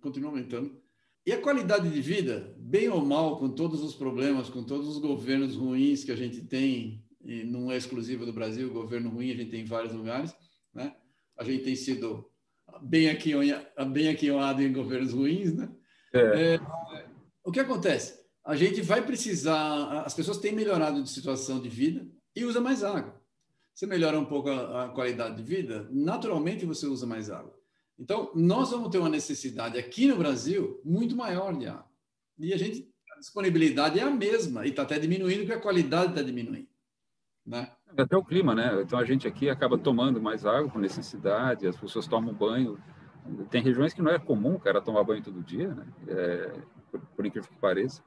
Continua aumentando. E a qualidade de vida, bem ou mal, com todos os problemas, com todos os governos ruins que a gente tem, e não é exclusivo do Brasil, governo ruim a gente tem em vários lugares, né? A gente tem sido bem aqui, bem aquinhoado em governos ruins, né? É. É, o que acontece? A gente vai precisar, as pessoas têm melhorado de situação de vida e usa mais água. Você melhora um pouco a, a qualidade de vida, naturalmente você usa mais água. Então, nós vamos ter uma necessidade aqui no Brasil muito maior de água. E a gente, a disponibilidade é a mesma, e está até diminuindo, porque a qualidade está diminuindo. Né? Até o clima, né? Então a gente aqui acaba tomando mais água por necessidade, as pessoas tomam banho. Tem regiões que não é comum cara tomar banho todo dia, né? É, por, por, incrível que pareça.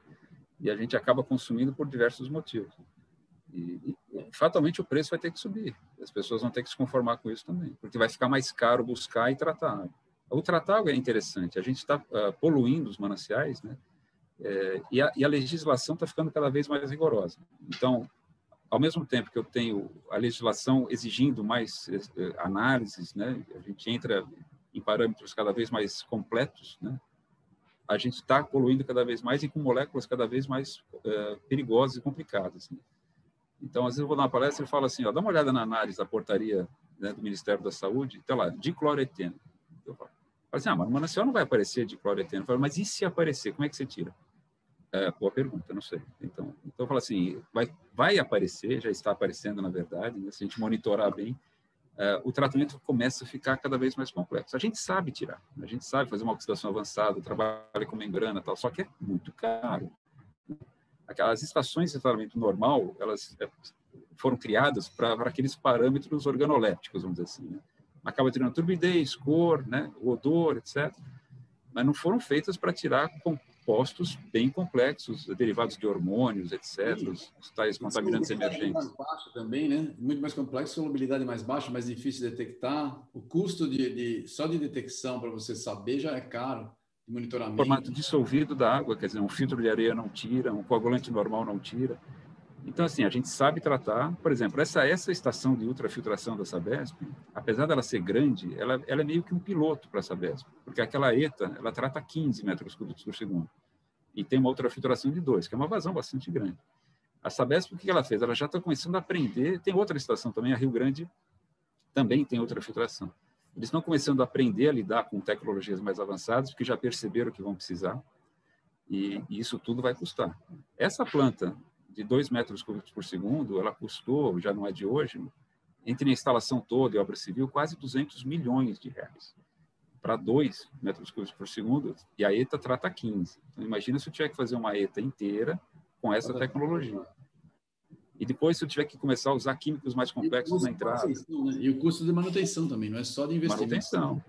E a gente acaba consumindo por diversos motivos. E, fatalmente o preço vai ter que subir. As pessoas vão ter que se conformar com isso também, porque vai ficar mais caro buscar e tratar. O tratar é interessante. A gente está uh, poluindo os mananciais, né? É, e, a, e, a, legislação está ficando cada vez mais rigorosa. Então, ao mesmo tempo que eu tenho a legislação exigindo mais eh, análises, né, a gente entra em parâmetros cada vez mais completos, né, a gente está poluindo cada vez mais e com moléculas cada vez mais uh, perigosas e complicadas. Né. Então, às vezes eu vou dar uma palestra e falo assim, ó, dá uma olhada na análise da portaria né, do Ministério da Saúde, está lá, dicloreteno. Eu falo, assim, ah, mas no não vai aparecer dicloreteno. Eu falo, mas e se aparecer, como é que você tira? É, boa pergunta, não sei. Então, então eu falo assim, vai, vai aparecer, já está aparecendo na verdade, né? se a gente monitorar bem, é, o tratamento começa a ficar cada vez mais complexo. A gente sabe tirar, a gente sabe fazer uma oxidação avançada, trabalha com membrana tal, só que é muito caro. Aquelas estações de tratamento normal, elas é, foram criadas para aqueles parâmetros organolépticos, vamos dizer assim. Né? Acaba tirando turbidez, cor, né? odor, etc. Mas não foram feitas para tirar compostos bem complexos, derivados de hormônios, etc., os tais contaminantes emergentes. Mais baixo também, né? Muito mais complexo, solubilidade mais baixa, mais difícil de detectar. O custo de, de só de detecção para você saber já é caro. Monitoramento. Formato dissolvido da água, quer dizer, um filtro de areia não tira, um coagulante normal não tira. Então, assim, a gente sabe tratar, por exemplo, essa, essa estação de ultrafiltração da Sabesp, apesar dela ser grande, ela, ela é meio que um piloto para a Sabesp, porque aquela ETA, ela trata 15 metros cúbicos por segundo, e tem uma ultrafiltração de 2, que é uma vazão bastante grande. A Sabesp, o que ela fez? Ela já está começando a aprender, tem outra estação também, a Rio Grande, também tem ultrafiltração. Eles estão começando a aprender a lidar com tecnologias mais avançadas, porque já perceberam que vão precisar, e, e isso tudo vai custar. Essa planta de 2 metros cúbicos por segundo, ela custou, já não é de hoje, entre a instalação toda e a obra civil, quase 200 milhões de reais. Para 2 metros cúbicos por segundo, e a ETA trata 15. Então, imagina se eu tiver que fazer uma ETA inteira com essa tecnologia. E depois, se eu tiver que começar a usar químicos mais complexos na entrada. Né? E o custo de manutenção também, não é só de investimento. Manutenção.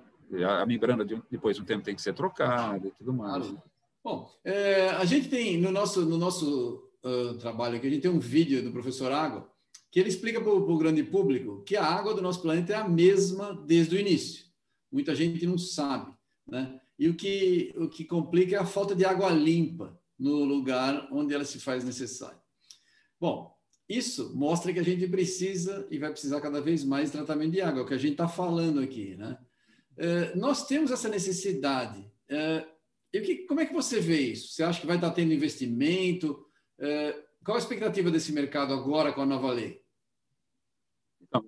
A, membrana, de, depois de um tempo, tem que ser trocada e tudo mais. Claro. Bom, é, a gente tem no nosso, no nosso uh, trabalho aqui, a gente tem um vídeo do professor Água, que ele explica para o grande público que a água do nosso planeta é a mesma desde o início. Muita gente não sabe. Né? E o que, o que complica é a falta de água limpa no lugar onde ela se faz necessária. Bom, isso mostra que a gente precisa e vai precisar cada vez mais de tratamento de água, é o que a gente está falando aqui. Né? É, nós temos essa necessidade. É, e que, como é que você vê isso? Você acha que vai estar tendo investimento? É, qual a expectativa desse mercado agora com a nova lei? Então,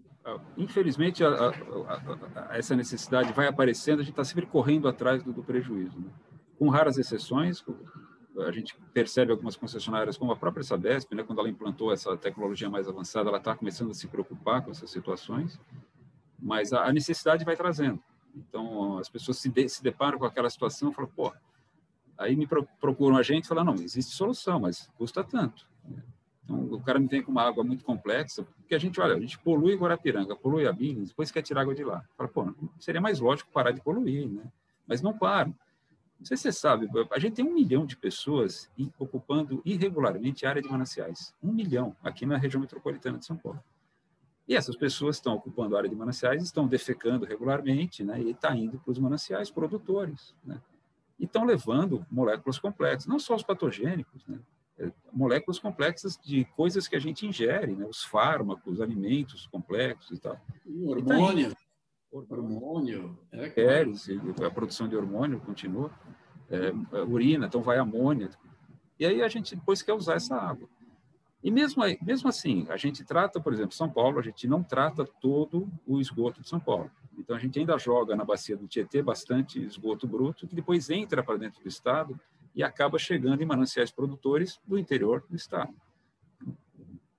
infelizmente, a, a, a, essa necessidade vai aparecendo, a gente está sempre correndo atrás do, do prejuízo. Né? Com raras exceções, a gente percebe algumas concessionárias, como a própria Sabesp, né, quando ela implantou essa tecnologia mais avançada, ela está começando a se preocupar com essas situações, mas a, necessidade vai trazendo. Então, as pessoas se, de, se deparam com aquela situação e falam, pô, aí me procuram a gente e falam, não, existe solução, mas custa tanto. Então, o cara me vem com uma água muito complexa, porque a gente, olha, a gente polui Guarapiranga, polui a Bins, depois quer tirar água de lá. Fala, pô, seria mais lógico parar de poluir, né? Mas não param. Não sei se você sabe, a gente tem um milhão de pessoas ocupando irregularmente a área de mananciais. Um milhão aqui na região metropolitana de São Paulo. E essas pessoas estão ocupando a área de mananciais, estão defecando regularmente, né? E está indo para os mananciais produtores, né? E estão levando moléculas complexas, não só os patogênicos, né? É, moléculas complexas de coisas que a gente ingere, né? Os fármacos, alimentos complexos e tal. E hormônio. Tá Hormônio. É, claro. a produção de hormônio continua. É, é, urina, então vai amônia. E aí a gente depois quer usar essa água. E mesmo, aí, mesmo assim, a gente trata, por exemplo, São Paulo, a gente não trata todo o esgoto de São Paulo. Então a gente ainda joga na bacia do Tietê bastante esgoto bruto, que depois entra para dentro do estado e acaba chegando em mananciais produtores do interior do estado.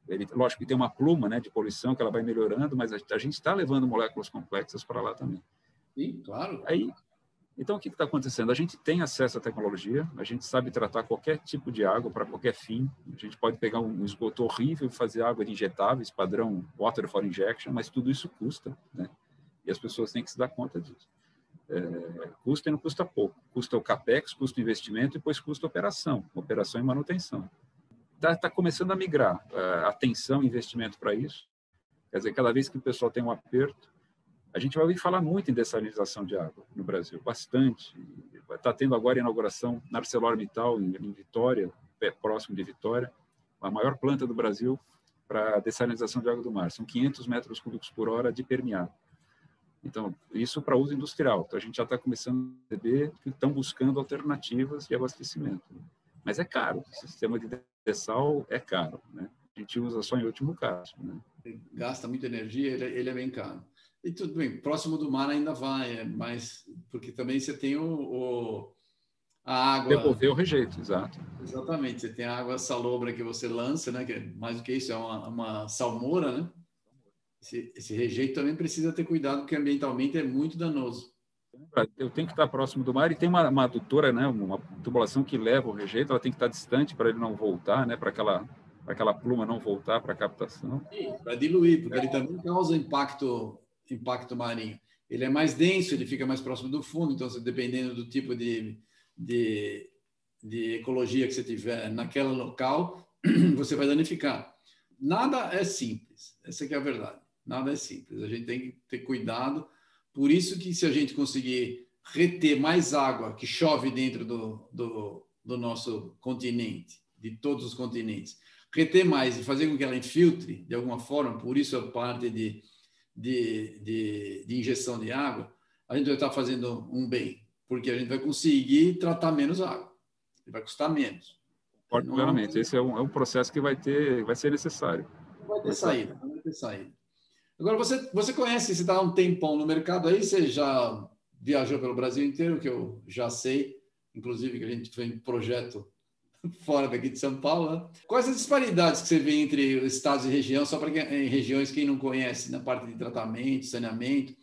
Ele, lógico que tem uma pluma né, de poluição que ela vai melhorando, mas a, a gente está levando moléculas complexas para lá também. Sim, claro. Aí, então, o que está acontecendo? A gente tem acesso à tecnologia, a gente sabe tratar qualquer tipo de água para qualquer fim. A gente pode pegar um esgoto horrível e fazer água de injetáveis, padrão water for injection, mas tudo isso custa, né? E as pessoas têm que se dar conta disso. É, custa e não custa pouco. Custa o capex, custa o investimento e depois custa a operação, operação e manutenção está tá começando a migrar uh, atenção investimento para isso. Quer dizer, cada vez que o pessoal tem um aperto, a gente vai ouvir falar muito em dessalinização de água no Brasil, bastante. Está tendo agora a inauguração na ArcelorMittal, em, em Vitória, próximo de Vitória, a maior planta do Brasil para dessalinização de água do mar. São 500 metros cúbicos por hora de permeado. Então, isso para uso industrial. Então, a gente já está começando a perceber que estão buscando alternativas de abastecimento. Mas é caro. O sistema de sal é caro, né? A gente usa só em último caso, né? Gasta muita energia, ele, ele é bem caro. E tudo bem, próximo do mar ainda vai, é mais porque também você tem o, o a água. Devolver o rejeito, exato. Exatamente, você tem a água salobra que você lança, né? Que é, mais do que isso, é uma, uma salmoura, né? Esse, esse rejeito também precisa ter cuidado, porque ambientalmente é muito danoso. Eu tenho que estar próximo do mar e tem uma, uma adutora, né, uma tubulação que leva o rejeito, ela tem que estar distante para ele não voltar, né, para aquela, aquela pluma não voltar para a captação. Para diluir, porque ele também causa impacto, impacto marinho. Ele é mais denso, ele fica mais próximo do fundo, então, dependendo do tipo de, de, de ecologia que você tiver naquele local, você vai danificar. Nada é simples, essa é a verdade. Nada é simples. A gente tem que ter cuidado por isso que se a gente conseguir reter mais água que chove dentro do, do, do nosso continente, de todos os continentes, reter mais e fazer com que ela infiltre de alguma forma, por isso a parte de, de, de, de injeção de água, a gente vai estar fazendo um bem, porque a gente vai conseguir tratar menos água, vai custar menos. Concordo plenamente. Esse é um, é um processo que vai ter, vai ser necessário. Vai ter saída, vai ter saída. Agora, você, você conhece, você está há um tempão no mercado aí, você já viajou pelo Brasil inteiro, que eu já sei, inclusive que a gente fez um projeto fora daqui de São Paulo. Né? Quais as disparidades que você vê entre estados e região, só para em regiões quem não conhece, na parte de tratamento, saneamento?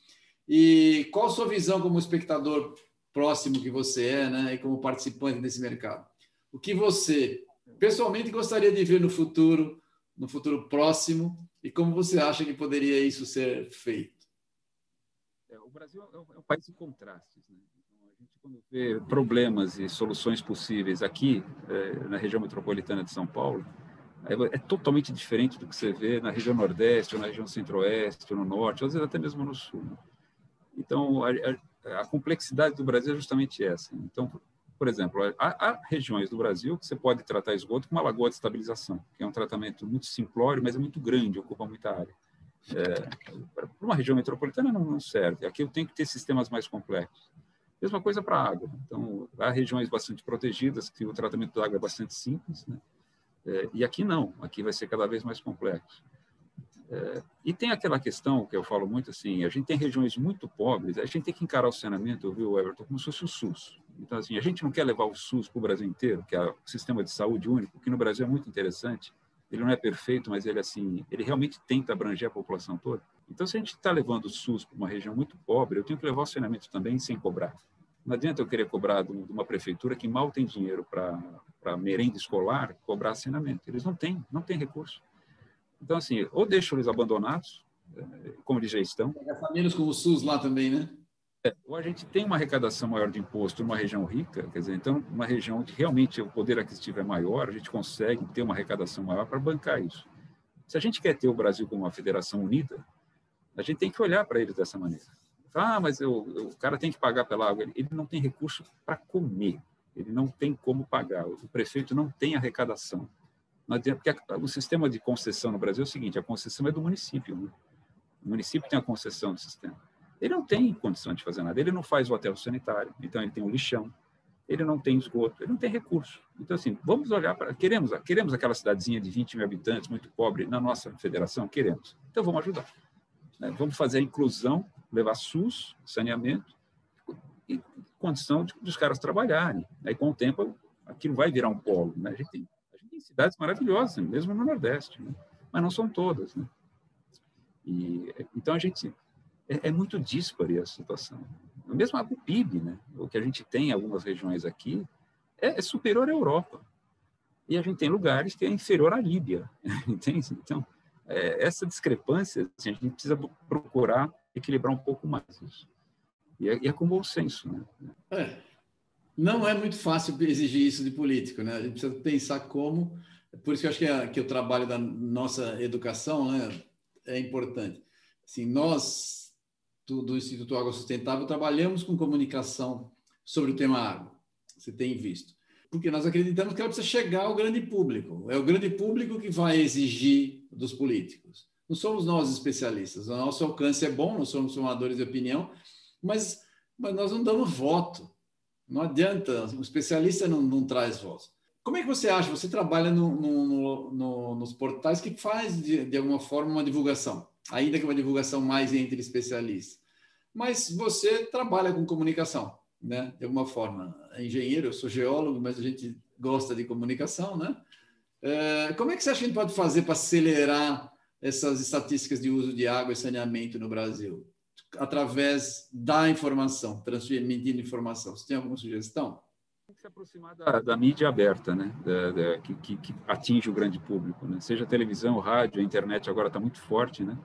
E qual a sua visão como espectador próximo que você é, né, e como participante desse mercado? O que você pessoalmente gostaria de ver no futuro no futuro próximo e como você acha que poderia isso ser feito? É, o Brasil é um país de contrastes. Né? Então, a gente, quando vê problemas e soluções possíveis aqui, é, na região metropolitana de São Paulo, é, é, totalmente diferente do que você vê na região Nordeste, ou na região Centro-Oeste, ou no Norte, ou às vezes até mesmo no Sul. Né? Então, a, a, a, complexidade do Brasil é justamente essa. Então, por exemplo, há, há, regiões do Brasil que você pode tratar esgoto com uma lagoa de estabilização, que é um tratamento muito simplório, mas é muito grande, ocupa muita área. É, para uma região metropolitana não, não, serve. Aqui eu tenho que ter sistemas mais complexos. Mesma coisa para a água. Então, há regiões bastante protegidas que o tratamento da água é bastante simples, né? É, e aqui não. Aqui vai ser cada vez mais complexo. É, e tem aquela questão que eu falo muito assim, a gente tem regiões muito pobres, a gente tem que encarar o saneamento, viu, Everton, como se fosse o SUS. Então, assim, a gente não quer levar o SUS para o Brasil inteiro, que é o sistema de saúde único, que no Brasil é muito interessante. Ele não é perfeito, mas ele, assim, ele realmente tenta abranger a população toda. Então, se a gente está levando o SUS para uma região muito pobre, eu tenho que levar o saneamento também sem cobrar. Não adianta eu querer cobrar de uma prefeitura que mal tem dinheiro para merenda escolar, cobrar saneamento. Eles não têm, não têm recurso. Então, assim, ou deixo eles abandonados, eh, como eles já estão. Menos com o SUS lá também, né? É, ou a gente tem uma arrecadação maior de imposto numa região rica, quer dizer, então, uma região onde realmente o poder aquisitivo é maior, a gente consegue ter uma arrecadação maior para bancar isso. Se a gente quer ter o Brasil como uma federação unida, a gente tem que olhar para eles dessa maneira. Ah, mas eu, o cara tem que pagar pela água. Ele não tem recurso para comer, ele não tem como pagar. O prefeito não tem arrecadação. Porque o sistema de concessão no Brasil é o seguinte: a concessão é do município. Né? O município tem a concessão do sistema. Ele não tem condição de fazer nada. Ele não faz o hotel sanitário, então ele tem um lixão. Ele não tem esgoto, ele não tem recurso. Então, assim, vamos olhar para. Queremos, queremos aquela cidadezinha de 20 mil habitantes, muito pobre, na nossa federação? Queremos. Então, vamos ajudar. Né? Vamos fazer a inclusão, levar SUS, saneamento, e condição de, dos caras trabalharem. Aí, com o tempo, aquilo vai virar um polo. Né? A gente tem cidades maravilhosas, mesmo no Nordeste, né? mas não são todas. Né? E, então, a gente. É, é muito díspare a situação. Mesmo o PIB, né? o que a gente tem em algumas regiões aqui, é, é superior à Europa. E a gente tem lugares que é inferior à Líbia. Entende? Então, é, essa discrepância, assim, a gente precisa procurar equilibrar um pouco mais isso. E é, e é com bom senso. Né? É não é muito fácil exigir isso de político, né? A gente precisa pensar como. Por isso que eu acho que, a, que o trabalho da nossa educação né, é importante. Assim, nós, do, do Instituto Água Sustentável, trabalhamos com comunicação sobre o tema água. Você tem visto. Porque nós acreditamos que ela precisa chegar ao grande público. É o grande público que vai exigir dos políticos. Não somos nós especialistas. O nosso alcance é bom, nós somos formadores de opinião, mas, mas nós não damos voto. Não adianta, o especialista não, não traz voz. Como é que você acha? Você trabalha no, no, no, nos portais que faz, de, de alguma forma, uma divulgação, ainda que uma divulgação mais entre especialistas. Mas você trabalha com comunicação, né? de alguma forma. É engenheiro, eu sou geólogo, mas a gente gosta de comunicação. Né? É, como é que você acha que a gente pode fazer para acelerar essas estatísticas de uso de água e saneamento no Brasil? através da informação, transmitindo informação. Você tem alguma sugestão? Tem que se aproximar da, da mídia aberta, né? Da, da, que, que, que, atinge o grande público, né? Seja televisão, rádio, a internet agora está muito forte, né?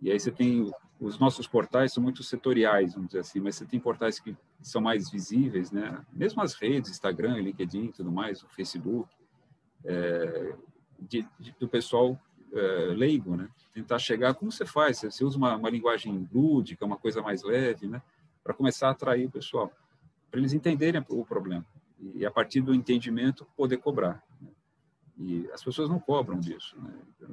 E aí você tem os nossos portais são muito setoriais, vamos dizer assim, mas você tem portais que são mais visíveis, né? Mesmo as redes, Instagram, LinkedIn, tudo mais, o Facebook, é, de, de, do pessoal é, leigo, né? Tentar chegar, como você faz? Você usa uma, uma linguagem lúdica, uma coisa mais leve, né? Para começar a atrair o pessoal, para eles entenderem o problema e a partir do entendimento poder cobrar. E as pessoas não cobram disso, né?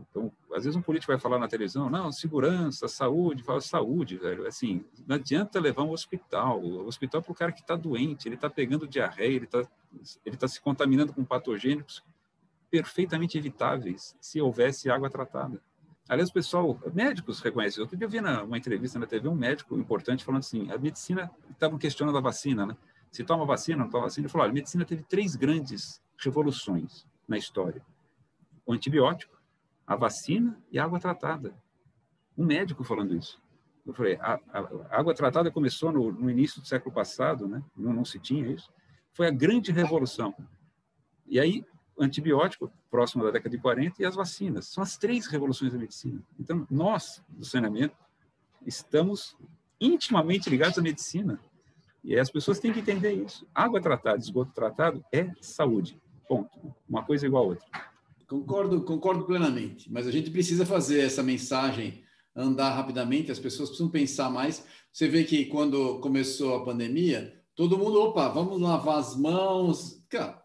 Então, às vezes um político vai falar na televisão, não, segurança, saúde, fala saúde, velho. Assim, não adianta levar um hospital. O hospital é para o cara que está doente, ele está pegando diarreia, ele está ele tá se contaminando com patogênicos perfeitamente evitáveis se houvesse água tratada. Aliás, o pessoal, médicos reconhecem. Outro dia eu vi uma entrevista na TV um médico importante falando assim: a medicina, estavam questionando a vacina, né? Se toma vacina, não toma vacina. Ele falou: olha, a medicina teve três grandes revoluções na história: o antibiótico, a vacina e a água tratada. Um médico falando isso. Eu falei: a, a, a água tratada começou no, no, início do século passado, né? Não, não se tinha isso. Foi a grande revolução. E aí antibiótico, próximo da década de 40, e as vacinas. São as três revoluções da medicina. Então, nós, do saneamento, estamos intimamente ligados à medicina. E as pessoas têm que entender isso. Água tratada, esgoto tratado é saúde. Ponto. Uma coisa igual a outra. Concordo, concordo plenamente. Mas a gente precisa fazer essa mensagem andar rapidamente, as pessoas precisam pensar mais. Você vê que quando começou a pandemia, todo mundo, opa, vamos lavar as mãos. Cara,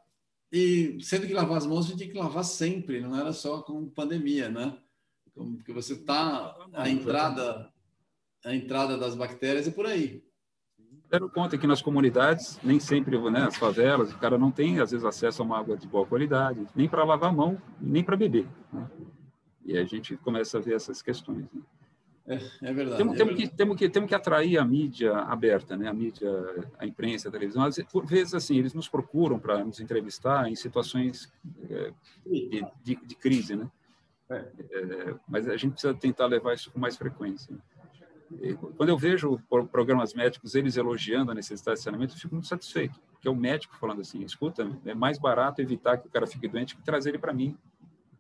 e sendo que lavar as mãos a gente tem que lavar sempre, não era só com pandemia, né? Porque você tá a entrada a entrada das bactérias é por aí. Deram conta que nas comunidades, nem sempre, né, as favelas, o cara não tem, às vezes, acesso a uma água de boa qualidade, nem para lavar a mão, nem para beber. Né? E a gente começa a ver essas questões. Né? É, é verdade. Temos, é temos, verdade. Que, temos, que, temos que atrair a mídia aberta, né? a mídia, a imprensa, a televisão. Às vezes, por vezes, assim, eles nos procuram para nos entrevistar em situações é, de, de, de, crise, né? É. é. mas a gente precisa tentar levar isso com mais frequência. Quando eu vejo programas médicos, eles elogiando a necessidade de saneamento, eu fico muito satisfeito, porque é o médico falando assim, escuta, é mais barato evitar que o cara fique doente que trazer ele para mim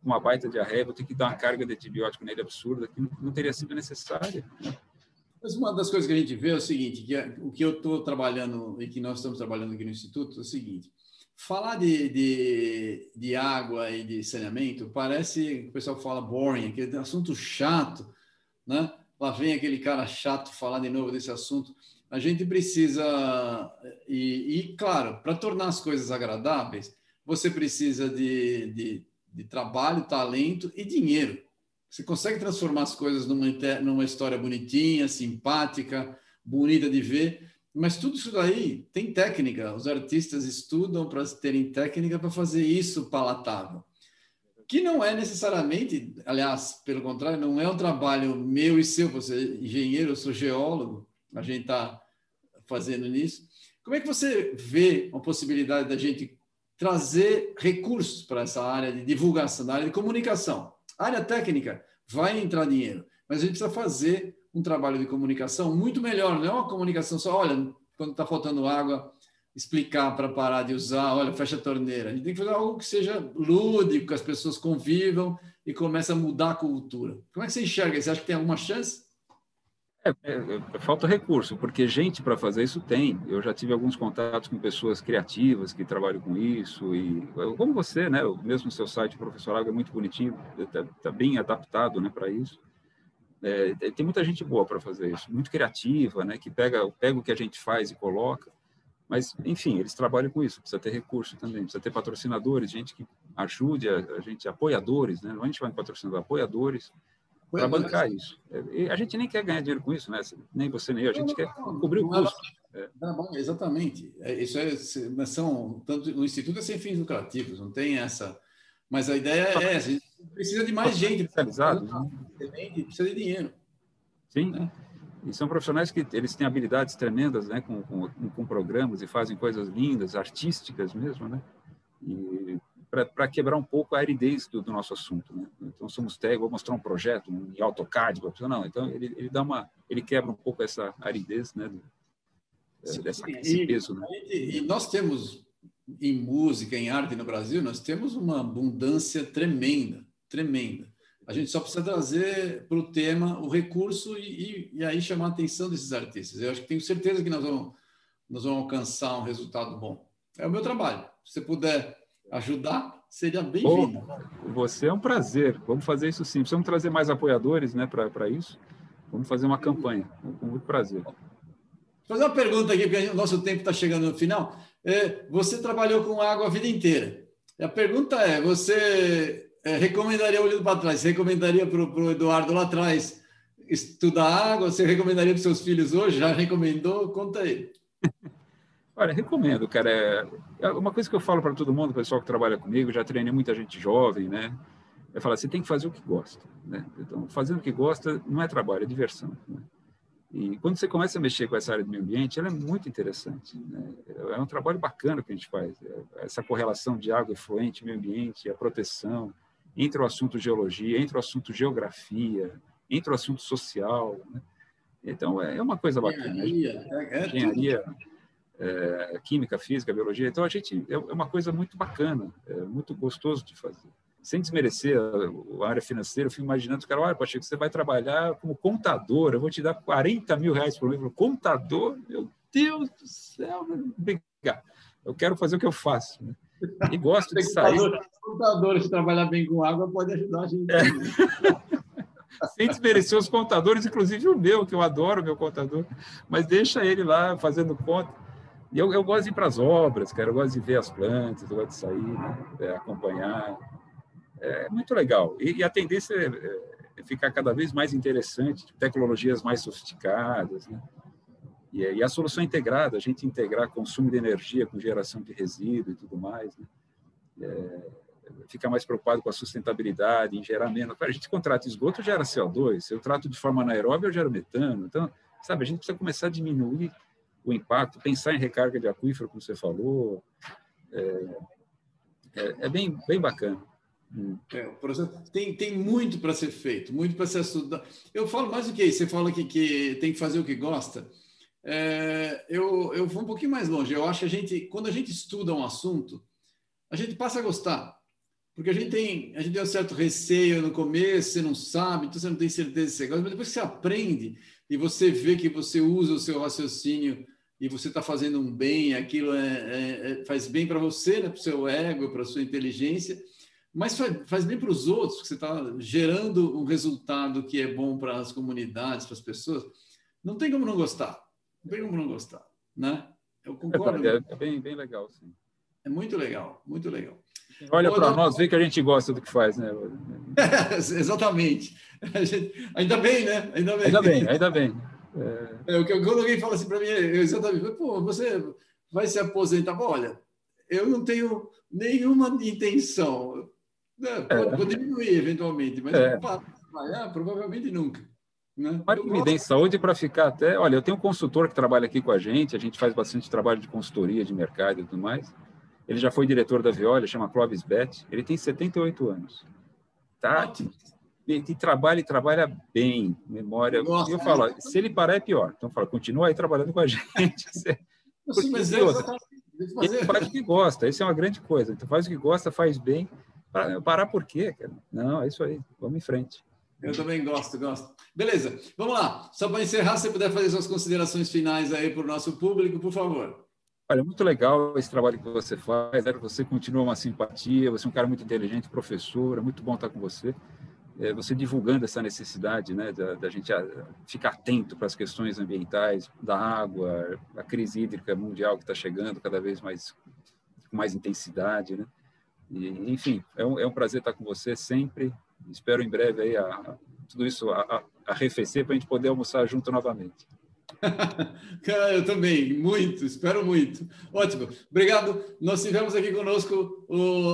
uma baita diarreia, vou ter que dar uma carga de antibiótico nele absurda, que não teria sido necessária. Mas uma das coisas que a gente vê é o seguinte, que é, o que eu estou trabalhando e que nós estamos trabalhando aqui no Instituto é o seguinte, falar de, de, de água e de saneamento parece, o pessoal fala boring, aquele assunto chato, né? Lá vem aquele cara chato falar de novo desse assunto. A gente precisa, e, e claro, para tornar as coisas agradáveis, você precisa de, de de trabalho, talento e dinheiro. Você consegue transformar as coisas numa, numa história bonitinha, simpática, bonita de ver, mas tudo isso daí tem técnica. Os artistas estudam para terem técnica para fazer isso palatável. Que não é necessariamente, aliás, pelo contrário, não é um trabalho meu e seu. Você é engenheiro, eu sou geólogo, a gente está fazendo nisso. Como é que você vê a possibilidade da gente trazer recursos para essa área de divulgação, da área de comunicação. Área técnica vai entrar dinheiro, mas a gente precisa fazer um trabalho de comunicação muito melhor, não é uma comunicação só, olha, quando está faltando água, explicar para parar de usar, olha, fecha a torneira. A gente tem que fazer algo que seja lúdico, que as pessoas convivam e comece a mudar a cultura. Como é que você enxerga? Você acha que tem alguma chance? É, é, é, falta recurso, porque gente para fazer isso tem. Eu já tive alguns contatos com pessoas criativas que trabalham com isso, e como você, né? Mesmo seu site, Professor Água, é muito bonitinho, está tá bem adaptado né, para isso. É, tem muita gente boa para fazer isso, muito criativa, né, que pega, pega o que a gente faz e coloca. Mas, enfim, eles trabalham com isso, precisa ter recurso também, precisa ter patrocinadores, gente que ajude a, a gente, apoiadores, né? Não a gente vai em patrocinador, apoiadores para bancar isso. E a gente nem quer ganhar dinheiro com isso, né? Nem você nem eu, a gente não, quer não, cobrir não, o custo. É. Não, exatamente. É, isso é, são, tanto, o Instituto é sem fins lucrativos, não tem essa. Mas a ideia é essa, a gente precisa de mais gente. Especializado. Né? Precisa de dinheiro. Sim. Né? E são profissionais que eles têm habilidades tremendas, né, com, com, com programas e fazem coisas lindas, artísticas mesmo, né? E para quebrar um pouco a aridez do, do nosso assunto. Né? Então, somos técnicos, vou mostrar um projeto um, em AutoCAD, não, então ele, ele dá uma, ele quebra um pouco essa aridez, né? Do, Sim, dessa, esse peso, né? E, e nós temos em música, em arte no Brasil, nós temos uma abundância tremenda, tremenda. A gente só precisa trazer para o tema o recurso e, e, e, aí chamar a atenção desses artistas. Eu acho que tenho certeza que nós vamos, nós vamos alcançar um resultado bom. É o meu trabalho. Se você puder ajudar, seria bem-vindo. Você é um prazer. Vamos fazer isso sim. Precisamos trazer mais apoiadores né, para isso. Vamos fazer uma campanha. Com muito prazer. Vou fazer uma pergunta aqui, porque o nosso tempo está chegando no final. É, você trabalhou com água a vida inteira. A pergunta é: você é, recomendaria, olhando para trás, você recomendaria para o Eduardo lá atrás estudar água? Você recomendaria para seus filhos hoje? Já recomendou? Conta aí. Olha, recomendo, cara. É, é uma coisa que eu falo para todo mundo, pessoal que trabalha comigo, já treinei muita gente jovem, né? Eu falo, você tem que fazer o que gosta, né? Então, fazendo o que gosta não é trabalho, é diversão. Né? E quando você começa a mexer com essa área do meio ambiente, ela é muito interessante. Né? É um trabalho bacana que a gente faz. É, essa correlação de água efluente, meio ambiente, a proteção, entre o assunto geologia, entre o assunto geografia, entre o assunto social. Né? Então, é uma coisa bacana. Engenharia. É, é engenharia é, química, física, biologia. Então, a gente é, é uma coisa muito bacana, é muito gostoso de fazer. Sem desmerecer a, a área financeira, eu fico imaginando, cara, olha, Pacheco, você vai trabalhar como contador, eu vou te dar 40 mil reais por mês. Contador? Meu Deus do céu, obrigado. Eu quero fazer o que eu faço. Né? E gosto de sair. Contadores trabalhar bem com água pode ajudar a gente. É. Sem desmerecer os contadores, inclusive o meu, que eu adoro o meu contador, mas deixa ele lá fazendo conta. E eu, eu gosto de ir para as obras, cara, eu gosto de ver as plantas, eu gosto de sair, né, é, acompanhar. É muito legal. E, e a tendência é, é, ficar cada vez mais interessante, tecnologias mais sofisticadas, né? E, e, a solução integrada, a gente integrar consumo de energia com geração de resíduo e tudo mais, né? É, ficar mais preocupado com a sustentabilidade, em gerar menos. A gente contrata esgoto, gera CO2. Eu trato de forma anaeróbia, eu gero metano. Então, sabe, a gente precisa começar a diminuir o impacto, pensar em recarga de aquífero, como você falou. É, é, é bem, bem bacana. Hum. É, tem, tem muito para ser feito, muito para ser estudado. Eu falo mais do que isso, você fala que, que tem que fazer o que gosta. É, eu, eu vou um pouquinho mais longe. Eu acho que a gente, quando a gente estuda um assunto, a gente passa a gostar. Porque a gente tem, a gente tem um certo receio no começo, você não sabe, então você não tem certeza se você gosta, mas depois que você aprende e você vê que você usa o seu raciocínio e você está fazendo um bem, aquilo é, é, é faz bem para você, né, para o seu ego, para a sua inteligência, mas faz, faz bem para os outros, porque você está gerando um resultado que é bom para as comunidades, para as pessoas. Não tem como não gostar. Não tem como não gostar, né? Eu concordo. É, é bem, bem legal, sim. É muito legal, muito legal. Olha para nós, vê que a gente gosta do que faz, né? exatamente. Gente, ainda bem, né? Ainda bem, ainda bem. Ainda bem. É... É, quando alguém fala assim para mim, eu exatamente, pô, você vai se aposentar? Olha, eu não tenho nenhuma intenção. Né? Pode, é. pode diminuir eventualmente, mas é. ah, provavelmente nunca. Né? Mas me dê saúde para ficar até. Olha, eu tenho um consultor que trabalha aqui com a gente, a gente faz bastante trabalho de consultoria de mercado e tudo mais. Ele já foi diretor da Viola, chama Clóvis Bet. Ele tem 78 anos. Tá? Ele trabalha e trabalha bem, memória. Nossa, eu falo, né? se ele parar é pior. Então, fala, continua aí trabalhando com a gente. Sim, mas é outra, ele faz o que gosta, isso é uma grande coisa. Então, faz o que gosta, faz bem. Parar por quê, cara? Não, é isso aí. Vamos em frente. Eu também gosto, gosto. Beleza, vamos lá. Só para encerrar, se puder fazer suas considerações finais aí para o nosso público, por favor. Olha, muito legal esse trabalho que você faz, né? você continua uma simpatia, você é um cara muito inteligente, professor, é muito bom estar com você. É, você divulgando essa necessidade né, da, da gente ah, ficar atento para as questões ambientais, da água, a crise hídrica mundial que está chegando cada vez mais com mais intensidade, né? E, enfim, é um, é um prazer estar com você sempre. Espero em breve aí a, tudo isso a, arrefecer para a gente poder almoçar junto novamente. Eu também, muito, espero muito. Ótimo, obrigado. Nós tivemos aqui conosco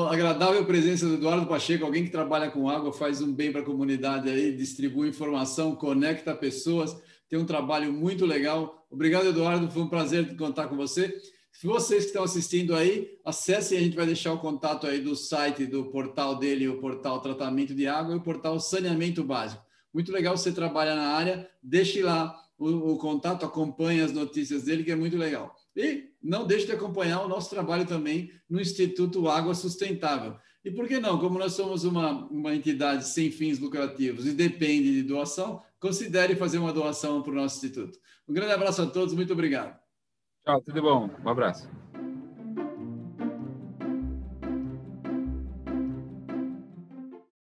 a agradável presença do Eduardo Pacheco, alguém que trabalha com água, faz um bem para a comunidade aí, distribui informação, conecta pessoas, tem um trabalho muito legal. Obrigado, Eduardo, foi um prazer contar com você. Se vocês que estão assistindo aí, acessem, a gente vai deixar o contato aí do site, do portal dele, o portal Tratamento de Água e o portal Saneamento Básico. Muito legal você trabalha na área, deixe lá o, o, contato, acompanhe as notícias dele, que é muito legal. E não deixe de acompanhar o nosso trabalho também no Instituto Água Sustentável. E por que não? Como nós somos uma, uma entidade sem fins lucrativos e depende de doação, considere fazer uma doação para o nosso instituto. Um grande abraço a todos, muito obrigado. Tchau, tudo bom. Um abraço.